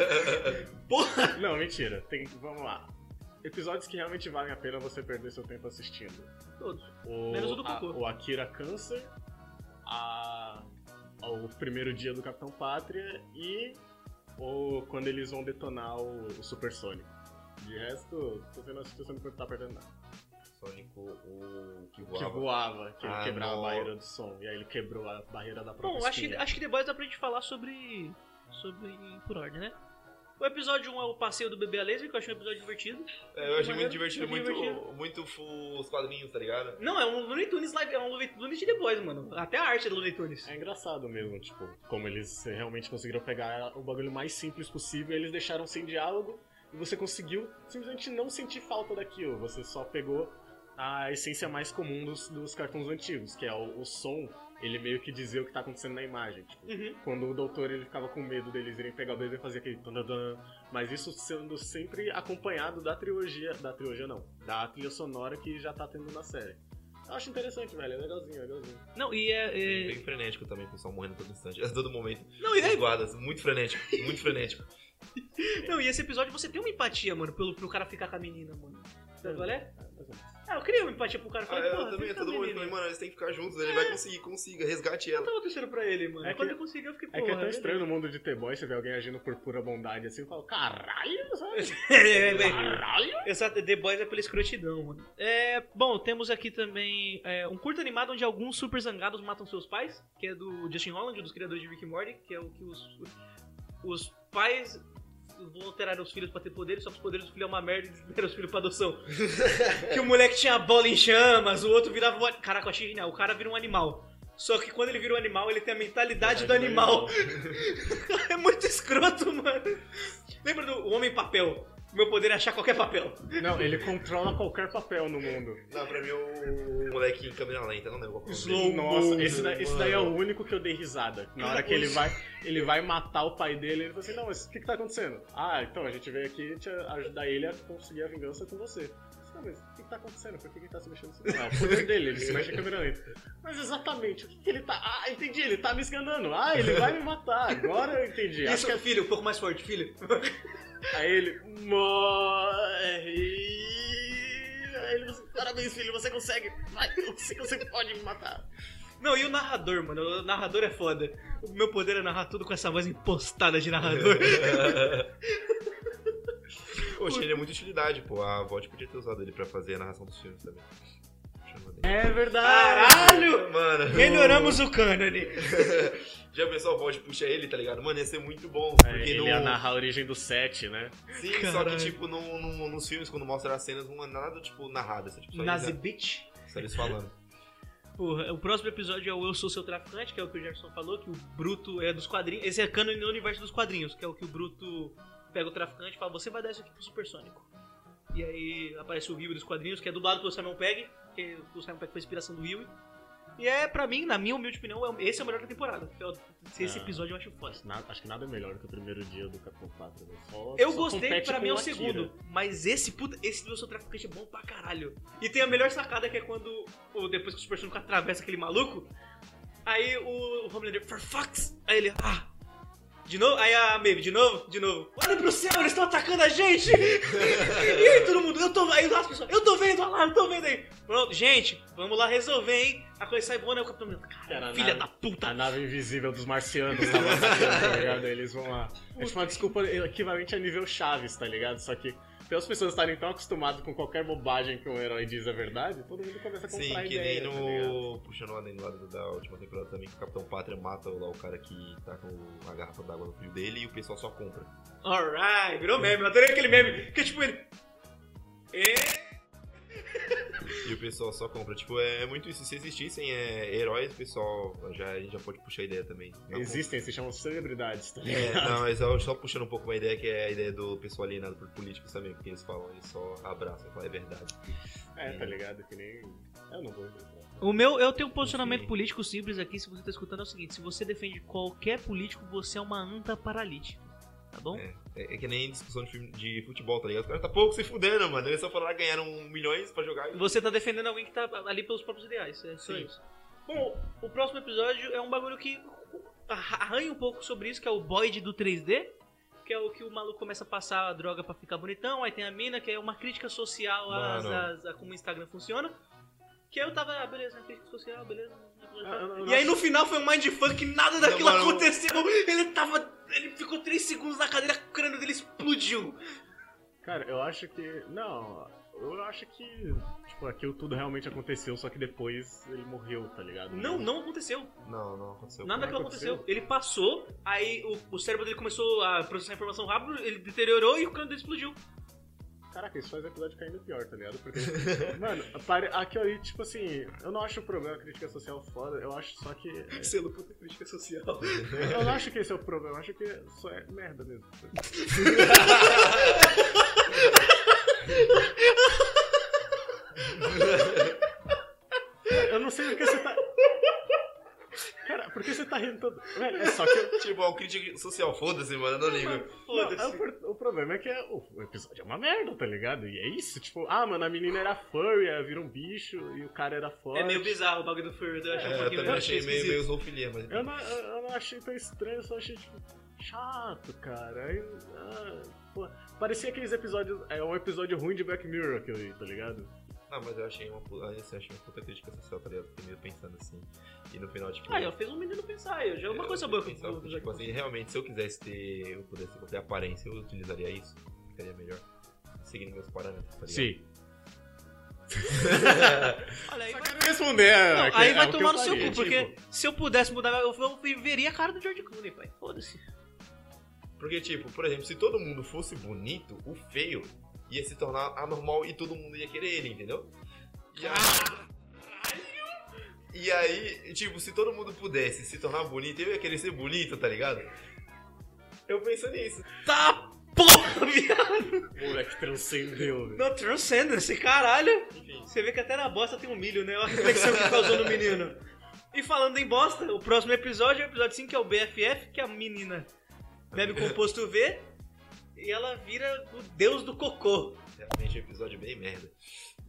[LAUGHS] Porra! Não, mentira. Tem, vamos lá. Episódios que realmente valem a pena você perder seu tempo assistindo. Todos. O, Menos o do a- o Akira Câncer, a, o primeiro dia do Capitão Pátria e o, quando eles vão detonar o, o Supersônico. De resto, se você não assistiu, você não tá perdendo nada. O que Que voava. voava, que ele Ah, quebrava no- a barreira do som. E aí ele quebrou a barreira da própria Bom, acho que, acho que Boys dá pra gente falar sobre. sobre. por ordem, né? O episódio 1 é o passeio do bebê a laser, que eu achei um episódio divertido. É, eu achei muito divertido, muito, divertido. muito fu- os quadrinhos, tá ligado? Não, é um Looney Tunes live, é um Looney Tunes de The Boys, mano. Até a arte é do Looney Tunes. É engraçado mesmo, tipo, como eles realmente conseguiram pegar o bagulho mais simples possível, eles deixaram sem diálogo e você conseguiu simplesmente não sentir falta daquilo. Você só pegou a essência mais comum dos, dos cartoons antigos, que é o, o som, ele meio que dizia o que tá acontecendo na imagem. Tipo, Uhum. quando o doutor ele ficava com medo deles irem pegar o bebê, fazia aquele mas isso sendo sempre acompanhado da trilogia, da trilogia não, da trilha sonora que já tá tendo na série. Eu acho interessante, velho, é legalzinho, é legalzinho. Não, e é. é- Bem frenético também, o pessoal morrendo a todo instante, [LAUGHS] a todo momento. Não, e é. guardas, muito frenético, muito frenético. [LAUGHS] Não, e esse episódio você tem uma empatia, mano, pelo, pro cara ficar com a menina, mano. Sabe qual é? É. Ah, eu criei uma empatia pro cara. Ah, Falei, eu porra, também, todo menina. falei, mano, eles têm que ficar juntos, ele vai conseguir, consiga, resgate Eu ela. tava torcendo pra ele, mano. É que- Quando eu consegui, eu fiquei, É porra. que é tão estranho no mundo de T-Boy você ver alguém agindo por pura bondade assim e fala, caralho, sabe? [LAUGHS] É, é. Caralho! Exato, The Boys é pela escrotidão, mano. É, bom, temos aqui também é, um curto animado onde alguns super zangados matam seus pais, que é do Justin Holland, um dos criadores de Rick and Morty, que é o que os, os pais vão alterar os filhos pra ter poderes, só que os poderes do filho é uma merda e deram os filhos pra adoção. [LAUGHS] que o moleque tinha a bola em chamas, o outro virava. Caraca, eu achei genial, o cara vira um animal. Só que quando ele vira um animal, ele tem a mentalidade do animal. [LAUGHS] é muito escroto, mano. Lembra do o Homem-Papel? O meu poder é achar qualquer papel. Não, ele controla qualquer papel no mundo. Não, pra mim o moleque em câmera lenta, não lembro qual que é Slow dele. Nossa, esse, da- esse daí é o único que eu dei risada. Na hora que ele vai, ele vai matar o pai dele, ele fala assim, não, mas o que que tá acontecendo? Ah, então, a gente veio aqui te ajudar ele a conseguir a vingança com você. Não, mas o que que tá acontecendo? Por que ele tá se mexendo assim? [LAUGHS] Não, é o poder dele, ele se mexe em câmera lenta. Mas exatamente, o que que ele tá... Ah, entendi, ele tá me esganando. Ah, ele vai me matar, agora eu entendi. Acho Isso, que é filho, um pouco mais forte, filho. [LAUGHS] Aí ele morre. Aí ele parabéns, filho, você consegue. Vai, você, você pode me matar. Não, e o narrador, mano? O narrador é foda. O meu poder é narrar tudo com essa voz impostada de narrador. [LAUGHS] Poxa, ele é muita utilidade, pô. A Volt podia ter usado ele pra fazer a narração dos filmes também. É verdade. Caralho! Mano, Melhoramos o cânone. [LAUGHS] Já pensou a Volt puxa ele, tá ligado? Mano, ia ser muito bom. É, Porque ele no... ia narrar a origem do set, né? Sim, só que, Caralho. tipo, no, no- nos filmes, quando mostra as cenas, não é nada, tipo, narrado. É só, tipo, só, Nazi eles, Bitch. só eles falando. [LAUGHS] Porra, o próximo episódio é o Eu Sou Seu Traficante, que é o que o Jefferson falou, que o Bruto é dos quadrinhos. Esse é canon no universo dos quadrinhos, que é o que o Bruto pega o traficante e fala, você vai dar isso aqui pro Supersônico. E aí aparece o Rio dos quadrinhos, que é dublado pelo Simon Pegg, que o Simon Pegg foi a inspiração do Rio. E é, pra mim, na minha humilde opinião, é- esse é o melhor da temporada. é Esse Ah. episódio eu acho foda. Nada- acho que nada é melhor que o primeiro dia do Capitão Pátria. né? Só- Eu só gostei, pra mim é o segundo. Mas esse, puta, esse do seu traficante é bom pra caralho. E tem a melhor sacada que é quando, o- depois que o Super Sonic atravessa aquele maluco, aí o, o Homelander, for fucks, aí ele, ah, de novo? Aí a Maeve, de novo? De novo. Olha pro céu, eles estão atacando a gente! [LAUGHS] e aí todo mundo, eu tô aí as pessoas, eu tô vendo, olha lá, eu tô vendo aí. Pronto, gente, vamos lá resolver, hein? A coisa sai boa, né? O Capitão Cara, filha nave- da puta. A nave invisível dos marcianos tava [LAUGHS] atacando, tá ligado? Eles vão lá. É tipo uma desculpa equivalente a nível Chaves, tá ligado? Só que, pelas pessoas estarem tão acostumadas com qualquer bobagem que um herói diz a verdade, todo mundo começa a comprar Sim, que ideia, nem tá no. Puxando o adendo lá do- da última temporada também, que o Capitão Pátria mata lá o cara que tá com a garrafa d'água no fio dele e o pessoal só compra. Alright, virou meme. Eu adorei aquele meme. Que tipo ele. É. [LAUGHS] E o pessoal só compra. Tipo, é muito isso. Se existissem é, heróis, o pessoal já, a gente já pode puxar a ideia também. Não Existem, se chamam celebridades, tá É, não, mas eu só puxando um pouco uma ideia que é a ideia do pessoal alienado por políticos também, porque eles falam, eles só abraçam, falam, é verdade. É, tá ligado? Que nem. Eu não vou. O meu, eu tenho um posicionamento Enfim. político simples aqui, se você tá escutando, é o seguinte: se você defende qualquer político, você é uma anta paralítica. Tá bom? É, é, é que nem discussão de, filme- de futebol, tá ligado? Os caras tá pouco se fudendo, mano. Eles só foram lá ganharam milhões pra jogar e. Você tá defendendo alguém que tá ali pelos próprios ideais. É só Sim. isso. Bom, o próximo episódio é um bagulho que arranha um pouco sobre isso, que é o Boyd do 3D. Que é o que o maluco começa a passar a droga pra ficar bonitão. Aí tem a mina, que é uma crítica social às- às- a como o Instagram funciona. Que aí eu tava, ah, beleza, crítica social, beleza. Não- e aí no final foi um mindfuck, nada daquilo mano. aconteceu. Ele tava. Ele ficou 3 segundos na cadeira, o crânio dele explodiu. Cara, eu acho que. Não. eu acho que, tipo, aquilo tudo realmente aconteceu, só que depois ele morreu, tá ligado? Não, não aconteceu. Não, não aconteceu. Nada Não daquilo aconteceu. aconteceu? Ele passou, aí o, o cérebro dele começou a processar informação rápido, ele deteriorou e o crânio dele explodiu. Caraca, isso faz o episódio ficar ainda pior, tá ligado? Porque, [LAUGHS] mano, pare- aquilo ali, tipo assim, eu não acho o problema a crítica social foda, eu acho só que. [LAUGHS] é, Selo puta crítica social. [LAUGHS] Eu não acho que esse é o problema, eu acho que só é merda mesmo. Eu não sei porque você tá. Por que você tá rindo todo. Velho, é só que eu. Tipo, é um crítico social, foda-se, mano, eu não ligo. Não, é Foda-se. o, o problema é que é- o, o episódio é uma merda, tá ligado? E é isso, tipo, ah, mano, a menina era furry, ela vira um bicho e o cara era forte. É meio bizarro o bagulho do Furry, eu achei um É, eu pouquinho também achei meio, meio zoofilia, mas. Eu não, eu eu não achei tão estranho, eu só achei, tipo, chato, cara. Aí, ah, pô, parecia aqueles episódios. É um episódio ruim de Black Mirror aquilo aí, tá ligado? Não, mas eu achei uma. Aí assim, achei uma puta crítica social, tá ligado? Fiquei meio pensando assim. E no final, tipo. Ah, eu fiz um menino pensar, eu já é uma eu coisa boa que eu pensando, Tipo assim, realmente, se eu quisesse ter. Eu pudesse ter aparência, eu utilizaria isso. Ficaria melhor. Seguindo meus parâmetros, tá ligado? [LAUGHS] Olha aí, vai, Quero responder. não, é que- aí é vai tomar no seu cu, porque tipo, se eu pudesse mudar, eu, eu veria a cara do George Clooney, pai. Foda-se. Porque, tipo, por exemplo, se todo mundo fosse bonito, o feio ia se tornar anormal e todo mundo ia querer ele, entendeu? E aí, e aí, tipo, se todo mundo pudesse se tornar bonito, eu ia querer ser bonito, tá ligado? Eu penso nisso. Tá porra, viado. Moleque transcendeu, velho. Não, Transcendence, caralho. Enfim. Você vê que até na bosta tem um milho, né? Olha a reflexão que causou no menino. E falando em bosta, o próximo episódio é o episódio 5, que é o BFF, que é a menina bebe composto V e ela vira o deus do cocô. Realmente, um episódio bem merda.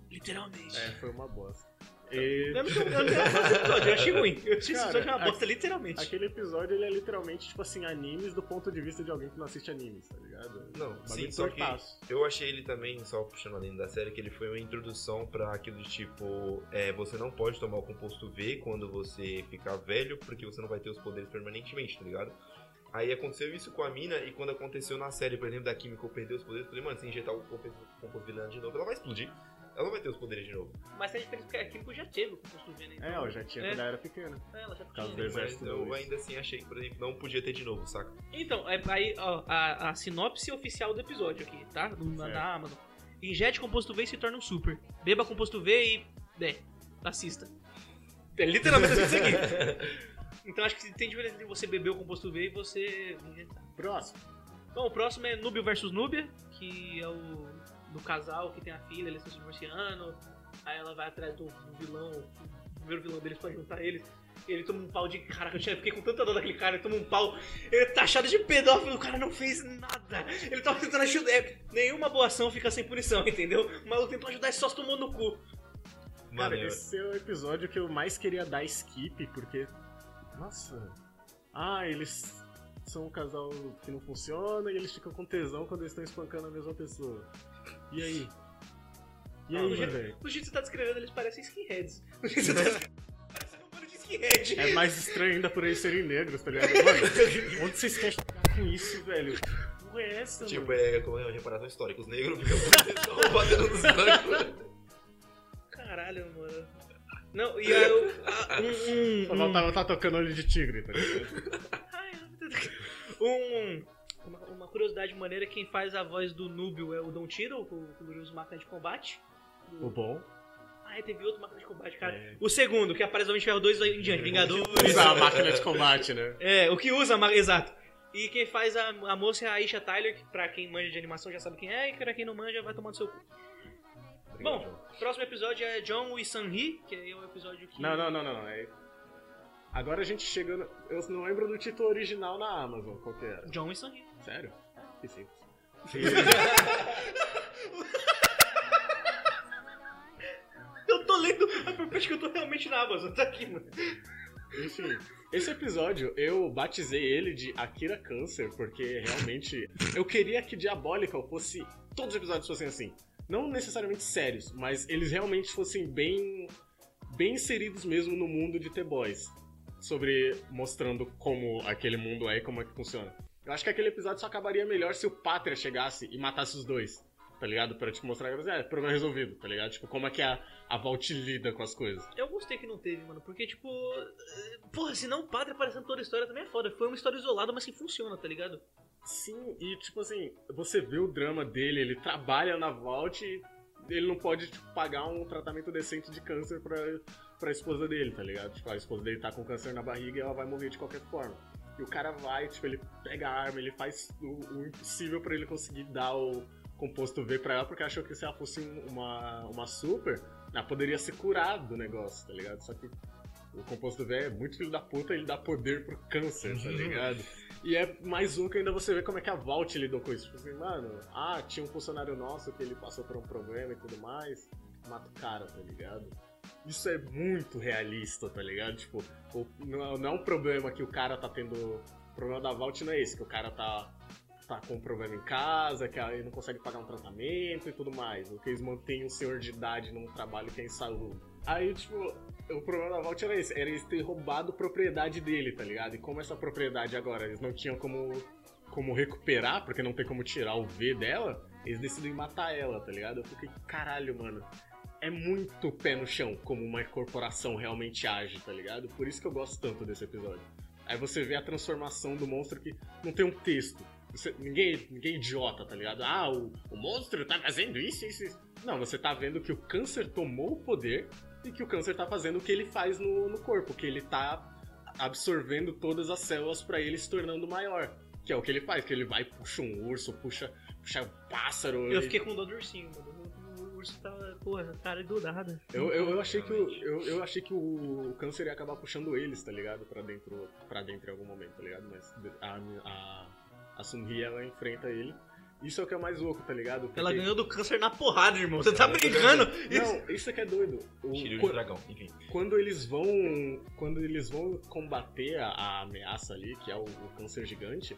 Literalmente. É, foi uma bosta. E Eu não eu não quero fazer esse episódio, eu achei ruim. Eu achei esse episódio uma a- bosta, literalmente. aquele episódio, ele é literalmente, tipo assim, animes do ponto de vista de alguém que não assiste animes, tá ligado? Não, sim, só que eu achei ele também, só puxando além da série, que ele foi uma introdução pra aquilo de tipo, é, você não pode tomar o composto V quando você ficar velho, porque você não vai ter os poderes permanentemente, tá ligado? Aí aconteceu isso com a mina, e quando aconteceu na série, por exemplo, da Química perder os poderes, eu falei, mano, se injetar o composto, composto vilã de novo, ela vai explodir. Ela não vai ter os poderes de novo. Mas tem a diferença porque a Químico já teve o composto V, né? É, ó, já tinha É. quando ela era pequena. Ela já causa tinha. Mas Exército eu dois. ainda assim achei que, por exemplo, não podia ter de novo, saca? Então, é, aí, ó, a, a sinopse oficial do episódio aqui, tá? Do- na, na Amazon. Injete composto V e se torna um super. Beba composto V e. É, assista. É literalmente isso aqui. [LAUGHS] Então acho que tem diferença entre você beber o composto V e você injetar. Próximo. Bom, o próximo é Núbio versus Núbia, que é o do casal que tem a filha, eles estão se divorciando. Aí ela vai atrás do, do vilão, o primeiro vilão deles pra juntar eles. Ele toma um pau de. Caraca, eu tinha- fiquei com tanta dor daquele cara, ele toma um pau. Ele tá achado de pedófilo, o cara não fez nada. Ele tava tentando ajudar. é, nenhuma boa ação fica sem punição, [LAUGHS] entendeu? O maluco tentou ajudar e só se tomou no cu. Cara, Maneiro. esse é o episódio que eu mais queria dar skip, porque. Nossa. Ah, eles são um casal que não funciona e eles ficam com tesão quando eles estão espancando a mesma pessoa. E aí? E aí, velho? do jeito que você tá descrevendo, eles parecem skinheads. Jeito que você tá [LAUGHS] descrevendo, parece um bando de skinhead. É mais estranho ainda por eles serem negros, tá ligado? Mano, onde vocês querem chegar com isso, velho? Que porra é essa, Tipo, mano? é como é uma reparação histórica. Os negros ficam batendo- [LAUGHS] batendo nos bancos. Caralho, mano. Não, e aí eu. ah, [LAUGHS] um, Só um, tá tocando olho de tigre, tá [LAUGHS] um, uma, uma curiosidade maneira, quem faz a voz do Núbio é o Don Tiro, o glorioso máquina de combate. O bom. Ah, teve outro máquina de combate, cara. É. O segundo, que aparece no Homem de Ferro 2 em diante, Vingadores. Usar a máquina de combate, né? É, o que usa, exato. E quem faz a, a moça é a Aisha Tyler, que pra quem manja de animação já sabe quem é, e pra quem não manja vai tomar no seu cu. Bom, próximo episódio é John e Sun-Hee, que é o episódio que... Não, não, não, não. É... Agora a gente chega. No... Eu não lembro do título original na Amazon, qual que era. John e Sun-Hee. Sério? Que simples. [LAUGHS] Eu tô lendo a perpétua que eu tô realmente na Amazon, tá aqui, mano. Enfim, esse episódio eu batizei ele de Akira Câncer, porque realmente eu queria que Diabolical fosse. Todos os episódios fossem assim. Não necessariamente sérios, mas eles realmente fossem bem. bem inseridos mesmo no mundo de The Boys. Sobre mostrando como aquele mundo é e como é que funciona. Eu acho que aquele episódio só acabaria melhor se o Pátria chegasse e matasse os dois. Tá ligado? Pra, tipo, mostrar que é, problema resolvido, tá ligado? Tipo, como é que a, a Vault lida com as coisas. Eu gostei que não teve, mano, porque, tipo. eh, Porra, senão o padre aparecendo toda a história também é foda. Foi uma história isolada, mas que funciona, tá ligado? Sim, e tipo assim, você vê o drama dele, ele trabalha na Vault e ele não pode, tipo, pagar um tratamento decente de câncer pra, pra esposa dele, tá ligado? Tipo, a esposa dele tá com câncer na barriga e ela vai morrer de qualquer forma. E o cara vai, tipo, ele pega a arma, ele faz o, o impossível pra ele conseguir dar o composto V pra ela, porque achou que se ela fosse um- uma, uma super, ela poderia ser curada do negócio, tá ligado? Só que o composto V é muito filho da puta, ele dá poder pro câncer, tá ligado? E é mais um que ainda você vê como é que a Vault lidou com isso. Tipo assim, mano, ah, tinha um funcionário nosso que ele passou por um problema e tudo mais, mata o cara, tá ligado? Isso é muito realista, tá ligado? Tipo, não, não é um problema que o cara tá tendo. O problema da Vault não é esse, que o cara tá, tá com um problema em casa, que ele não consegue pagar um tratamento e tudo mais. O que eles mantêm o senhor de idade num trabalho que é insalubre. Aí, tipo, o problema da Vault era esse, era eles terem roubado propriedade dele, tá ligado? E como essa propriedade agora, eles não tinham como, como recuperar, porque não tem como tirar o V dela, eles decidem matar ela, tá ligado? Eu fiquei, caralho, mano. É muito pé no chão como uma corporação realmente age, tá ligado? Por isso que eu gosto tanto desse episódio. Aí você vê a transformação do monstro que não tem um texto. Ninguém, ninguém é idiota, tá ligado? Ah, o, o monstro tá fazendo isso, isso, isso. Não, você tá vendo que o câncer tomou o poder e que o câncer tá fazendo o que ele faz no, no corpo, que ele tá absorvendo todas as células pra ele se tornando maior. Que é o que ele faz, que ele vai, puxa um urso, puxa, puxa um pássaro. Eu ele- fiquei com dó do ursinho, mano. O urso tava, porra, cara do nada. Eu, eu, eu achei que, o, eu, eu achei que o, o câncer ia acabar puxando eles, tá ligado? Pra dentro, pra dentro em algum momento, tá ligado? Mas a, a, a Sunri, ela enfrenta ele. Isso é o que é mais louco, tá ligado? Porque- Ela ganhou do câncer na porrada, irmão. Você tá brincando? Isso- Não, isso é que é doido. O- Tiro de quan- dragão, enfim. quando eles vão quando eles vão combater a, a ameaça ali que é o, o câncer gigante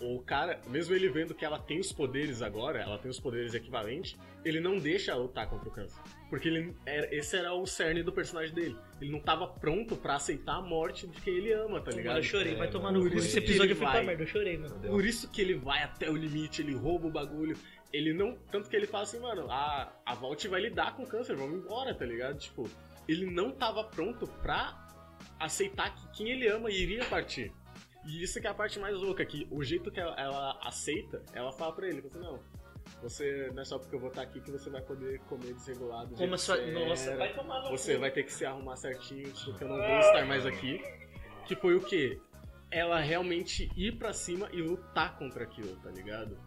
o cara mesmo ele vendo que ela tem os poderes agora ela tem os poderes equivalentes ele não deixa ela lutar contra o câncer porque ele era, esse era o cerne do personagem dele ele não tava pronto pra aceitar a morte de quem ele ama tá ligado Mano, eu chorei, vai É, tomar mano, no cu. Esse episódio foi pra vai. merda, eu chorei, mano. por isso que ele vai até o limite, ele rouba o bagulho. Ele não. Tanto que ele fala assim, mano, a, a Vault vai lidar com o câncer, vamos embora, tá ligado? Tipo, ele não tava pronto pra aceitar que quem ele ama iria partir. E isso que é a parte mais louca, que o jeito que ela, ela aceita, ela fala pra ele, fala assim, não. Você não é só porque eu vou estar aqui que você vai poder comer desregulado. do Como sua. você Nossa, vai tomar no Você cu. vai ter que se arrumar certinho, porque eu não vou estar mais aqui. Que foi o quê? Ela realmente ir pra cima e lutar contra aquilo, tá ligado?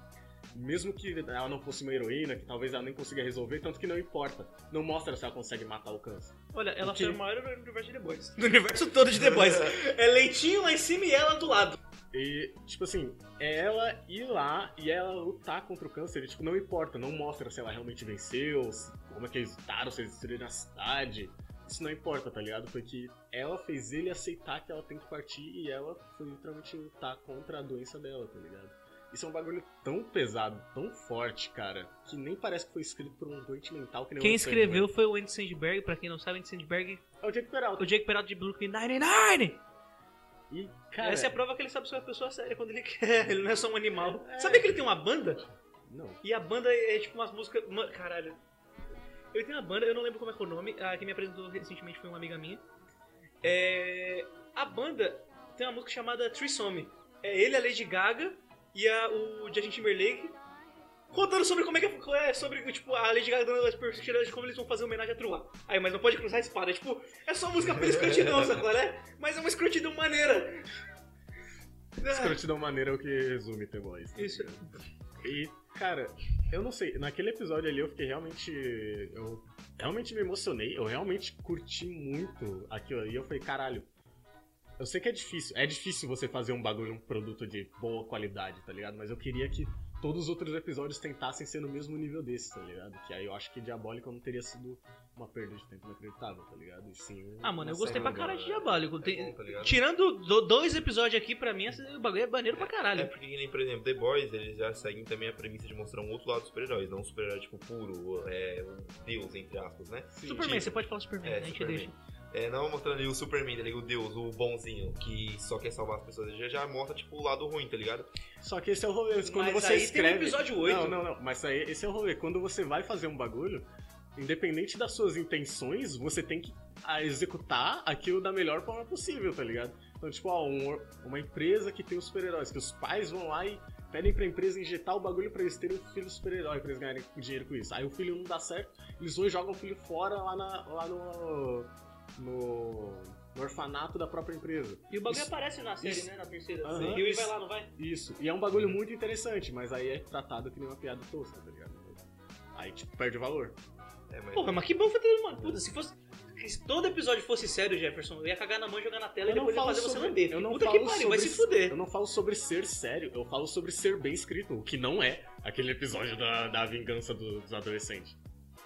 Mesmo que ela não fosse uma heroína, que talvez ela nem consiga resolver, tanto que não importa. Não mostra se ela consegue matar o câncer. Olha, ela O quê? foi a maior no universo de The Boys. [LAUGHS] No universo todo de The Boys. [LAUGHS] É leitinho lá em cima e ela do lado. E, tipo assim, é ela ir lá e ela lutar contra o câncer, e, tipo, não importa, não mostra se ela realmente venceu, se- como é que eles lutaram, se eles destruíram a cidade. Isso não importa, tá ligado? Porque ela fez ele aceitar que ela tem que partir e ela foi literalmente lutar contra a doença dela, tá ligado? Isso é um bagulho tão pesado, tão forte, cara, que nem parece que foi escrito por um doente mental que nem Quem escreveu foi o Andy Sandberg, pra quem não sabe, Andy Sandberg, É o Jake Peralta. o Jake Peralta de Brooklyn Nine-Nine! E, cara, Essa é a prova que ele sabe ser uma pessoa séria quando ele [LAUGHS] quer, ele não é só um animal. É. Sabia que ele tem uma banda? não. E a banda é tipo umas músicas. Caralho. Ele tem uma banda, eu não lembro como é que é o nome. A que me apresentou recentemente foi uma amiga minha. É, A banda tem uma música chamada Trisome. É ele, a Lady Gaga e a, o Justin Timberlake contando sobre como é que é. Sobre, tipo, a Lady Gaga dando as perspectivas de como eles vão fazer homenagem a Truá. Aí, mas não pode cruzar a espada. Tipo, é só música pra escrotidão, [LAUGHS] sacou, né? Mas é uma escrotidão maneira. [LAUGHS] Escrotidão maneira é o que resume The Boys. tá Isso. E, cara, eu não sei, naquele episódio ali eu fiquei realmente. Eu realmente me emocionei, eu realmente curti muito aquilo ali. Eu falei, caralho. Eu sei que é difícil, é difícil você fazer um bagulho, um produto de boa qualidade, tá ligado? Mas eu queria que todos os outros episódios tentassem ser no mesmo nível desse, tá ligado? Que aí eu acho que Diabólico não teria sido uma perda de tempo inacreditável, tá ligado? E sim. Ah, mano, eu gostei pra caralho de Diabólico. É Tem- bom, tá? Tirando do- dois episódios aqui, pra mim, esse bagulho é maneiro pra É caralho. porque, que nem, por exemplo, The Boys, eles já seguem também a premissa de mostrar um outro lado dos super-heróis, não um super-herói, tipo, puro, é, um deus, entre aspas, né? Superman, Tipo, você pode falar Superman, É, a gente Superman. deixa. É, não mostrando ali o Superman, tá ligado? O Deus, o bonzinho, que só quer salvar as pessoas. Já, já mostra, tipo, o lado ruim, tá ligado? Só que esse é o rolê. Quando Mas você aí escreve. tem o episódio 8. Não, não, não. Mas aí, esse é o rolê. Quando você vai fazer um bagulho, independente das suas intenções, você tem que ah, executar aquilo da melhor forma possível, tá ligado? Então, tipo, ó, um- uma empresa que tem os super-heróis, que os pais vão lá e pedem pra empresa injetar o bagulho pra eles terem um filho super-herói, pra eles ganharem dinheiro com isso. Aí o filho não dá certo, eles vão e jogam o filho fora lá, na- lá no, no. no orfanato da própria empresa. E o bagulho Isso- aparece na série, isso- né? Na terceira. Aham, e o isso- vai lá, não vai? Isso. E é um bagulho muito interessante, mas aí é tratado que nem uma piada tosca, tá ligado? Aí, tipo, perde o valor. É, mas... Porra, mas que bom foi ter uma puta. Se fosse. Se todo episódio fosse sério, Jefferson, eu ia cagar na mão, jogar na tela Eu e não depois ia fazer você sobre- lamber. eu não Puta falo que pariu, vai sobre- se fuder. Eu não falo sobre ser sério, eu falo sobre ser bem escrito, o que não é aquele episódio da, da vingança do- dos adolescentes.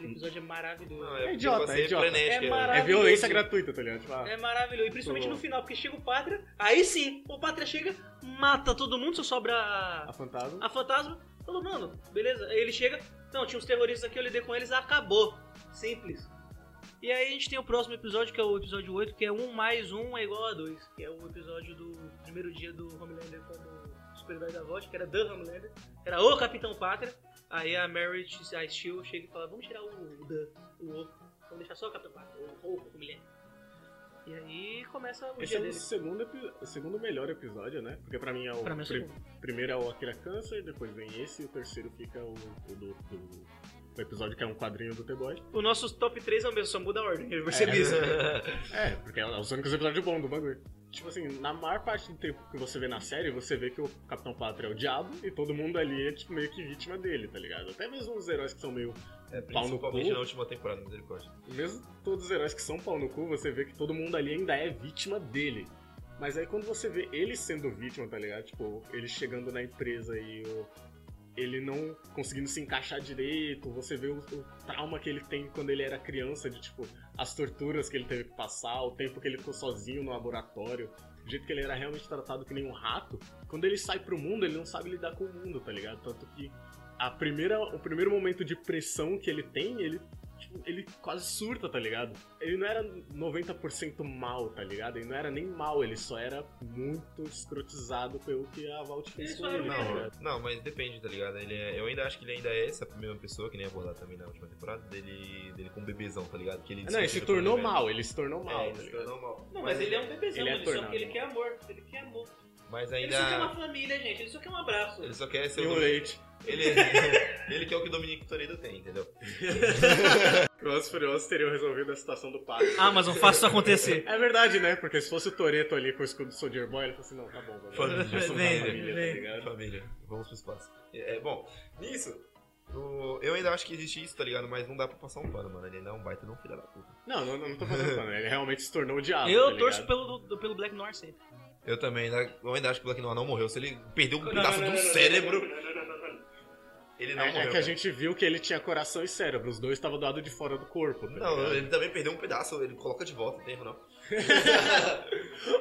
O episódio é maravilhoso. Não, É é, idiota, é idiota. É é maravilhoso. É violência gratuita, tá ligado? Tipo, ah, É maravilhoso. E principalmente no final, porque chega o Pátria, aí sim, o Pátria chega, mata todo mundo, só sobra a, a fantasma. a fantasma. Falou, mano, beleza. Aí ele chega, não, tinha uns terroristas aqui, eu lidei com eles, acabou. Simples. E aí a gente tem o próximo episódio, que é o episódio 8, que é 1 mais 1 é igual a 2. Que é o episódio do primeiro dia do Homelander como super-herói da VOD, que era The Homelander. Era o Capitão Pátria. Aí a Mary, a Steel, chega e fala, vamos tirar o, The, o O. Vamos deixar só o Capitão Pátria, o O Homelander. E aí começa o Esse é o dele. segundo, segundo melhor episódio, né? Porque pra mim é o. Pra mim é o segundo. primeiro é o Akira Cancer, depois vem esse, e o terceiro fica o, o do, do- o episódio que é um quadrinho do The-Boy. O nosso top 3 é o mesmo, só muda a ordem. Eu percebi isso. [LAUGHS] É, porque é os únicos episódios bons do bagulho. Tipo assim, na maior parte do tempo que você vê na série, você vê que o Capitão Pátria é o diabo e todo mundo ali é tipo meio que vítima dele, tá ligado? Até mesmo os heróis que são meio. É, Pau no principalmente cu. na última temporada, misericórdia. Mesmo todos os heróis que são pau no cu, você vê que todo mundo ali ainda é vítima dele. Mas aí quando você vê ele sendo vítima, tá ligado? Tipo, ele chegando na empresa e o, ele não conseguindo se encaixar direito, você vê o, o trauma que ele tem quando ele era criança, de tipo, as torturas que ele teve que passar, o tempo que ele ficou sozinho no laboratório, o jeito que ele era realmente tratado que nem um rato. Quando ele sai pro mundo, ele não sabe lidar com o mundo, tá ligado? Tanto que a primeira, o primeiro momento de pressão que ele tem, ele tipo, ele quase surta, tá ligado? Ele não era 90% mal, tá ligado? Ele não era nem mal, ele só era muito escrotizado pelo que a Vault fez Ele com só era ele, tá Não, ligado? não, mas depende, tá ligado? Ele é- eu ainda acho que ele ainda é essa mesma pessoa, que nem abordado também na última temporada, dele, dele com um bebezão, tá ligado? Que ele Não, ele se tornou ele, mal, ele se tornou mal, É, ele tá se tornou mal. Não, mas ele é um bebezão, Ele é ele, só tornado. porque ele quer amor. Ele quer amor. Mas Ele ainda. só quer uma família, gente. Ele só quer um abraço. Ele só quer ser E o leite. Ele, ele quer o que o Dominique Toredo tem, entendeu? Os Furiosos teriam resolvido a situação do padre. Amazon, faça isso acontecer. É verdade, né? Porque se fosse o Toreto ali com o escudo do Soldier Boy, ele falou assim, não, tá bom, vamos Família, família, vem. tá ligado? Família, vamos pro espaço. É, bom, nisso, o- eu ainda acho que existe isso, tá ligado? Mas não dá pra passar um pano, mano. Ele ainda é um baita de um filho da puta. Não, não, não tô fazendo pano, ele realmente se tornou o diabo, Eu tá torço ligado? pelo, do- pelo Black Noir sempre. Eu também, ainda, eu ainda acho que o Black Noir não morreu. Se ele perdeu um Não, pedaço não, não, do não, não, cérebro, ele não É, é morreu. que a cara. gente viu que ele tinha coração e cérebro, os dois estavam do lado de fora do corpo, tá Não, ligado? ele também perdeu um pedaço, ele coloca de volta, não tem erro não.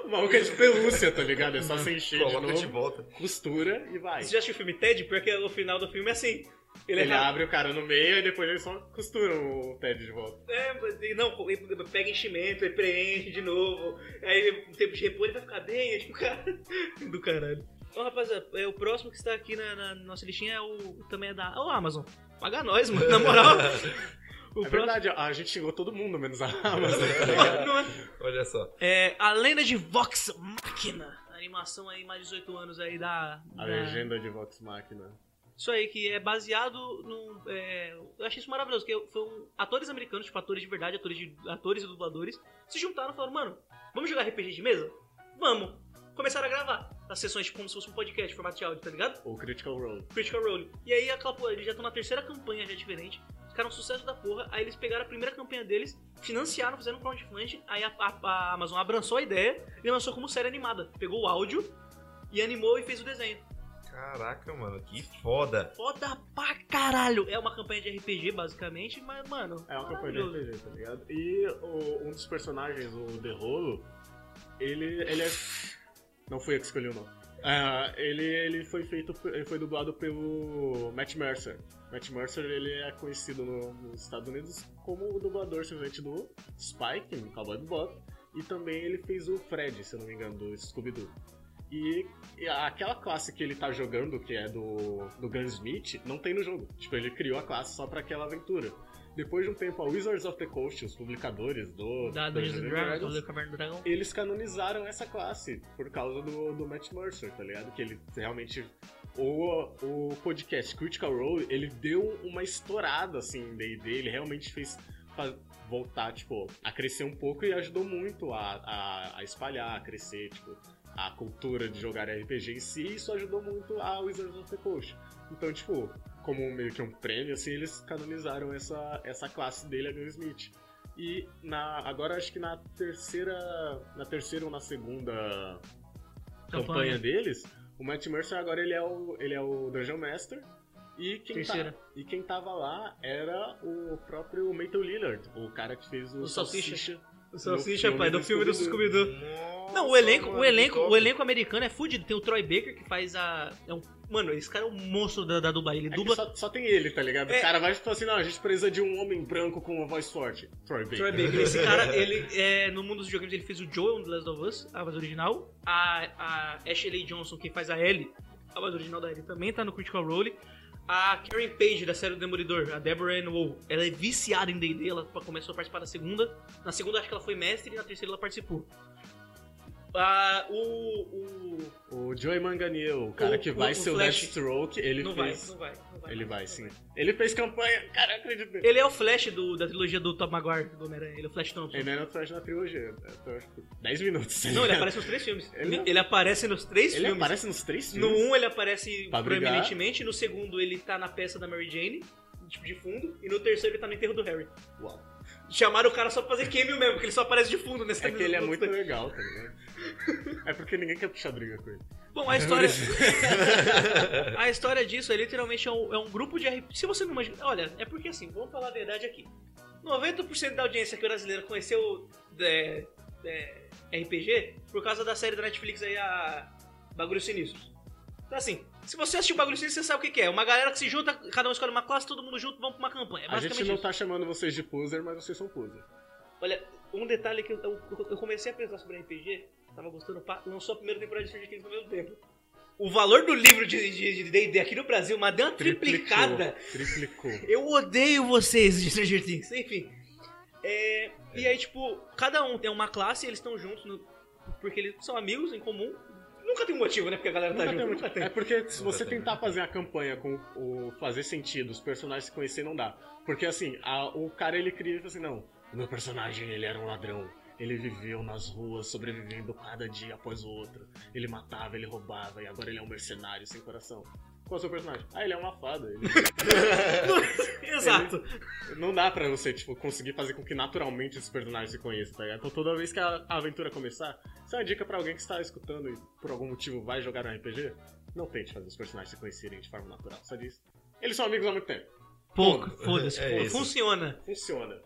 O maluco é de pelúcia, tá ligado? É só você encher de Coloca de novo, volta. costura e vai. Você já assistiu o filme Ted? Porque o final do filme é assim. Ele, Ele é abre o cara no meio e depois ele só costura o Ted de volta. É, não, ele pega enchimento, ele preenche de novo. Aí, no tempo de repor, ele vai ficar bem. É tipo, [LAUGHS] cara. Do caralho. Então, rapaziada, é, o próximo que está aqui na, na nossa listinha é o. Também é da. O Amazon. Paga nós, mano. Na moral. [LAUGHS] O É verdade, a gente xingou todo mundo, menos a [LAUGHS] Amazon, tá ligado? Não é- Olha só. É, a lenda de Vox Machina. Animação aí, mais de 18 anos aí da. A da- legenda de Vox Machina. Isso aí, que é baseado no. é, eu achei isso maravilhoso, que foram atores americanos, tipo, atores de verdade, atores, de, atores e dubladores, se juntaram e falaram, mano, vamos jogar RPG de mesa? Vamos! Começaram a gravar as sessões tipo, como se fosse um podcast, formato de áudio, tá ligado? Ou Critical Role. Critical Role. E aí, aquela porra, eles já estão na terceira campanha já diferente. Ficaram um sucesso da porra. Aí eles pegaram a primeira campanha deles, financiaram, fizeram um crowdfunding. Aí a, a- a Amazon abraçou a ideia e lançou como série animada. Pegou o áudio e animou e fez o desenho. Caraca, mano, que foda. Foda pra caralho! É uma campanha de RPG, basicamente, mas, mano. É uma campanha de. RPG, tá ligado? E o- um dos personagens, o The Rolo, ele, ele é. Não fui eu que escolhi o nome. Ah, ele, ele foi feito, ele foi dublado pelo Matt Mercer. Matt Mercer ele é conhecido no- nos Estados Unidos como o dublador simplesmente do Spike, no Cowboy Bebop, e também ele fez o Fred, se eu não me engano, do Scooby-Doo. E, e aquela classe que ele tá jogando, que é do, do Gunsmith, não tem no jogo. Tipo, ele criou a classe só pra aquela aventura. Depois de um tempo, a Wizards of the Coast, os publicadores do Da Dungeons Dragons, do Dragão. eles canonizaram essa classe por causa do, do Matt Mercer, tá ligado? Que ele realmente. O, o podcast Critical Role, ele deu uma estourada assim em DD, ele realmente fez voltar, tipo, a crescer um pouco e ajudou muito a, a, a espalhar, a crescer, tipo, a cultura de jogar RPG em si, e isso ajudou muito a Wizards of the Coast. Então, tipo, como meio que um prêmio, assim, eles canonizaram essa, essa classe dele, a Gunsmith. E na, agora acho que na terceira. Na terceira ou na segunda campanha, Campanha. deles, o Matt Mercer agora ele é o, ele é o Dungeon Master. E quem, tá, e quem tava lá era o próprio Maple Lillard, o cara que fez o, O Salsicha. O Salsicha, pai, do filme do Scooby-Doo. Não, o elenco, mano, o elenco, o elenco americano é fudido. Tem o Troy Baker que faz a. É um, mano, esse cara é um monstro da, da dublagem. Ele É dubla. só, só tem ele, tá ligado? É. O cara vai e fala assim, não, a gente precisa de um homem branco com uma voz forte. Troy Baker. Troy Baker. Esse cara, [LAUGHS] ele é, no mundo dos videogames, ele fez o Joel The Last of Us, a voz original. A, a Ashley Johnson, que faz a Ellie, a voz original da Ellie, também tá no Critical Role. A Karen Page, da série do Demolidor, a Deborah Ann Woll, ela é viciada em D&D, ela começou a participar da segunda. Na segunda acho que ela foi mestre e na terceira ela participou. Ah, o, o... O Joey Manganiello, o cara O- que o- vai o ser o Flash. Deathstroke, ele Não fez... vai, não vai, não vai. Ele vai, sim. Ele fez campanha, cara, acredito. Ele é o Flash do, da trilogia do Tom Maguire, do Homem-Aranha. Ele é o Flash Thompson. Ele não faz na trilogia. Eu acho que 10 minutos. tá Não, ele aparece nos três filmes. Ele Ele, aparece nos três Ele filmes. aparece nos três No filmes. 1 um, ele aparece Pra proeminentemente, no segundo ele tá na peça da Mary Jane, tipo de fundo, e no terceiro ele tá no enterro do Harry. Uau. Chamaram o cara só pra fazer cameo mesmo, porque ele só aparece de fundo nesse É que ele é muito legal, tá ligado? [LAUGHS] É porque ninguém quer puxar briga com ele. Bom, a história. [LAUGHS] [LAUGHS] a história disso é literalmente é um, é um grupo de RPG. Se você não imagina. Olha, é porque assim, vamos falar a verdade aqui. 90% da audiência brasileira conheceu é, é, RPG por causa da série da Netflix aí, a Bagulhos Sinistros. Então assim, se você assistiu Bagulhos Sinistros, você sabe o que, que é. Uma galera que se junta, cada um escolhe uma classe, todo mundo junto, vamos pra uma campanha. É A gente não isso. tá chamando vocês de poser, mas vocês são poser. Olha, um detalhe que eu, eu, eu comecei a pensar sobre RPG, tava gostando, lançou a primeira temporada de Stranger Things ao mesmo tempo. O valor do livro de de- de D&D aqui no Brasil, mas deu uma triplicada. Triplicou. Eu odeio vocês de [LAUGHS] Stranger Things, enfim. É, E aí, tipo, cada um tem uma classe e eles estão juntos no- porque eles são amigos em comum. Nunca tem um motivo, né? Porque a galera tá Nunca junto. tem Nunca muito- tem. É porque se Nunca você tem. tentar fazer a campanha com o fazer sentido, os personagens se conhecer, não dá. Porque assim, a- o cara ele cria e fala assim, não, o meu personagem ele era um ladrão. Ele viveu nas ruas, sobrevivendo cada dia após o outro. Ele matava, ele roubava, e agora ele é um mercenário sem coração. Qual é o seu personagem? Ah, ele é uma fada. [LAUGHS] Ele- Exato. Não dá pra você, tipo, conseguir fazer com que naturalmente esses personagens se conheçam, tá ligado? Então toda vez que a aventura começar, isso é uma dica pra alguém que está escutando e por algum motivo vai jogar um RPG, não tente fazer os personagens se conhecerem de forma natural, só diz. Eles são amigos há muito tempo. Pouco, foda-se. É isso. Funciona. Funciona.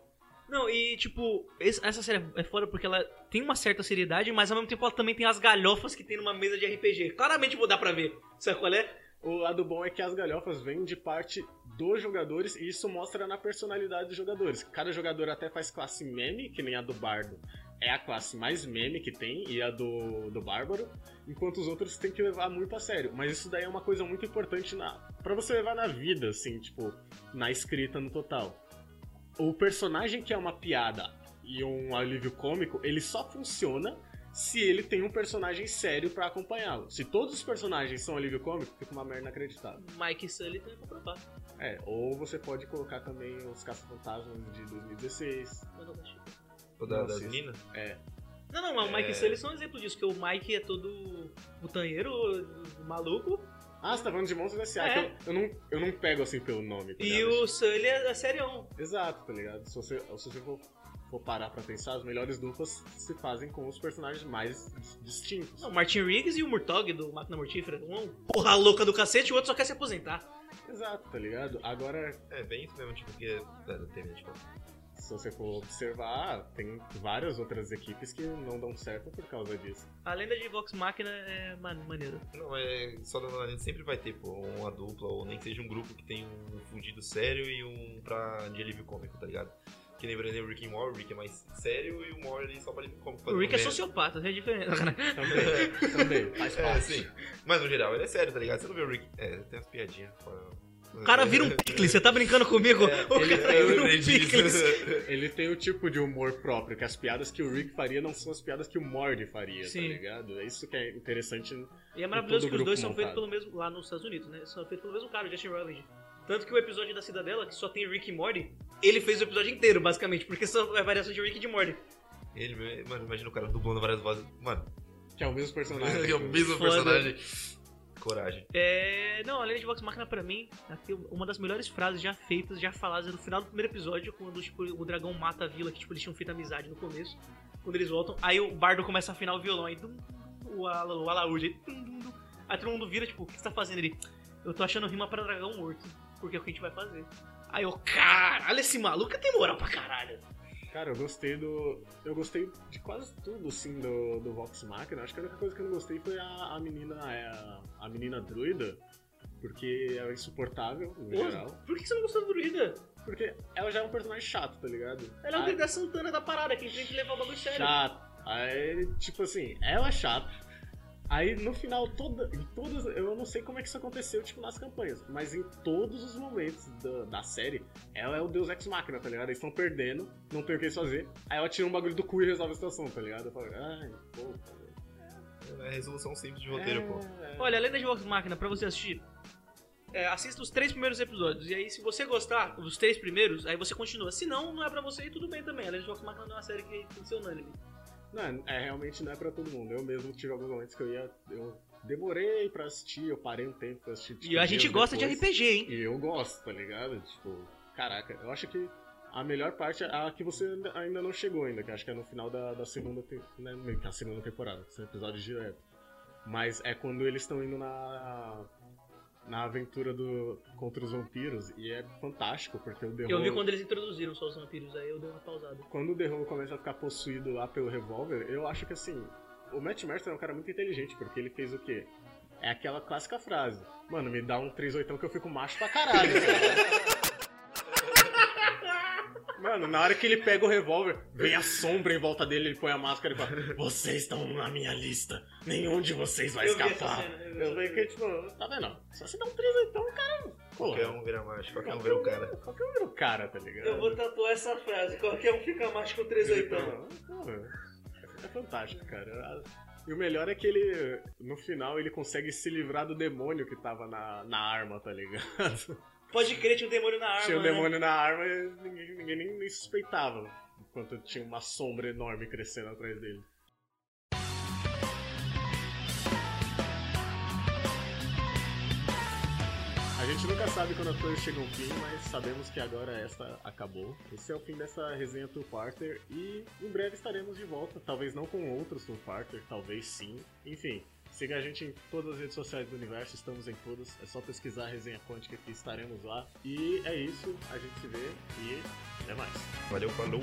Não, e tipo, essa série é foda porque ela tem uma certa seriedade, mas ao mesmo tempo ela também tem as galhofas que tem numa mesa de RPG. Claramente vou dar pra ver. Sabe qual é? O lado bom é que as galhofas vêm de parte dos jogadores e isso mostra na personalidade dos jogadores. Cada jogador até faz classe meme, que nem a do Bardo. É a classe mais meme que tem e a do, do Bárbaro, enquanto os outros tem que levar muito a sério. Mas isso daí é uma coisa muito importante na, pra você levar na vida, assim, tipo, na escrita no total. O personagem que é uma piada e um alívio cômico, ele só funciona se ele tem um personagem sério pra acompanhá-lo. Se todos os personagens são alívio cômico, fica uma merda inacreditável. Mike Sully tem pra provar. É, ou você pode colocar também os Caça-Fantasmas de 2016. Mas eu não achei. O da, das meninas? Não, não, mas o Mike É. Sully são um exemplo disso, que o Mike é todo putanheiro, maluco, Ah, você tá falando de Monstros S.A. É. que eu, eu, não, eu não pego assim pelo nome. Tá e ligado? o Sully é, é serião. Exato, tá ligado? Se você, se você for, for parar pra pensar, as melhores duplas se fazem com os personagens mais dis- distintos. Não, o Martin Riggs e o Murtog do Máquina Mortífera. Um porra louca do cacete e o outro só quer se aposentar. Exato, tá ligado? Agora, É, bem isso mesmo, tipo, porque. É, não tem tipo. Se você for observar, tem várias outras equipes que não dão certo por causa disso. A lenda de Vox Machina é man- maneira. Não, é. Só dando a gente sempre vai ter, pô, uma dupla, ou nem que seja um grupo que tem um fundido sério e um pra de alívio cômico, tá ligado? Que nem, por exemplo, o Rick e Morty, o Rick é mais sério e o Morty ele só pra alívio cômico. O Rick é sociopata, tem a diferença. Também, [LAUGHS] também, faz. [LAUGHS] É, parte. sim. Mas no geral, ele é sério, tá ligado? Você não vê o Rick. É, tem umas piadinhas. fora- O cara vira um [LAUGHS] picles, você tá brincando comigo? É, o ele- cara eu vira um picles. [LAUGHS] Ele tem o tipo de humor próprio, que as piadas que o Rick faria não são as piadas que o Morty faria, Sim. tá ligado? É isso que é interessante. E é maravilhoso que os dois grupo são feitos montado. pelo mesmo. lá nos Estados Unidos, né? São feitos pelo mesmo cara, o Justin Roiland. Tanto que o episódio da Cidadela, que só tem Rick e Morty, ele fez o episódio inteiro, basicamente, porque são é variação de Rick e de Morty. Ele, mano, imagina o cara dublando várias vozes. Mano, Que é o mesmo [LAUGHS] personagem. é o mesmo Foda. personagem. Coragem. É. Não, a Lenda de Vox Machina pra mim, aqui, uma das melhores frases já feitas, já faladas no final do primeiro episódio, quando tipo, o dragão mata a vila, que tipo, eles tinham feito amizade no começo. Quando eles voltam, aí o bardo começa a afinar o violão, aí dum, o, ala, o alaúde, aí, aí todo mundo vira, tipo, o que você tá fazendo? Ele, eu tô achando rima pra dragão morto, porque é o que a gente vai fazer. Aí eu, caralho, esse maluco tem moral pra caralho. Cara, eu gostei do. Eu gostei de quase tudo, assim, do, do Vox Machina. Acho que a única coisa que eu não gostei foi a, a menina. é, A, a menina druida. Porque ela é insuportável, no geral. por que você não gostou do druida? Porque ela já é um personagem chato, tá ligado? Ela é o Aí- Dedé Santana da parada, que a gente tem que levar o bagulho sério. Chato. Aí, tipo assim, ela é chata. Aí no final, toda, em todas. Eu não sei como é que isso aconteceu, tipo, nas campanhas. Mas em todos os momentos da, da série, ela é o Deus Ex Machina, tá ligado? Eles estão perdendo, não tem o que fazer. Aí ela tira um bagulho do cu e resolve a situação, tá ligado? Eu falo, ai, pô. É resolução simples de roteiro, pô. é... Olha, a Lenda de Vox Machina, pra você assistir, é, assista os três primeiros episódios. E aí, se você gostar dos três primeiros, aí você continua. Se não, não é pra você e tudo bem também. A de Vox Machina não é uma série que tem que ser unânime. Não, é, realmente não é pra todo mundo. Eu mesmo tive alguns momentos que eu ia. Eu demorei pra assistir, eu parei um tempo pra assistir. tipo, E a gente gosta depois. de RPG, hein? E eu gosto, tá ligado? Tipo, caraca, eu acho que a melhor parte é a que você ainda- não chegou ainda, que acho que é no final da, da segunda, né, meio que a segunda temporada, são episódios direto. Mas é quando eles estão indo na na aventura do contra os vampiros e é fantástico porque o The Eu vi quando eles introduziram só os vampiros, aí eu dei uma pausada. quando o The Hole começa a ficar possuído lá pelo revólver, eu acho que assim, o Matt Mercer é um cara muito inteligente, porque ele fez o quê? É aquela clássica frase. Mano, me dá um 38 que eu fico macho pra caralho. [LAUGHS] Mano, na hora que ele pega o revólver, vem a sombra em volta dele, ele põe a máscara e fala: Vocês estão na minha lista, nenhum de vocês vai Eu vi essa escapar. cena, eu vi Eu fiquei tipo, tá vendo? Só se dá um 38, cara. Qualquer Porra, um vira macho, qualquer um vira o cara. qualquer um vira o cara, tá ligado? Eu vou tatuar essa frase, qualquer um fica mais com 3 Então, É fantástico, cara. E o melhor é que ele, no final, ele consegue se livrar do demônio que tava na, na arma, tá ligado? Pode crer, tinha um demônio na arma. tinha um né? demônio na arma e ninguém, ninguém nem, nem suspeitava. Enquanto tinha uma sombra enorme crescendo atrás dele. A gente nunca sabe quando as coisas chegam ao fim, mas sabemos que agora esta acabou. Esse é o fim dessa resenha Two Parter e em breve estaremos de volta. Talvez não com outros Two Parter, talvez sim. Enfim, siga a gente em todas as redes sociais do universo, estamos em todas. É só pesquisar Resenha Quântica que estaremos lá. E é isso, a gente se vê e até mais. Valeu, falou.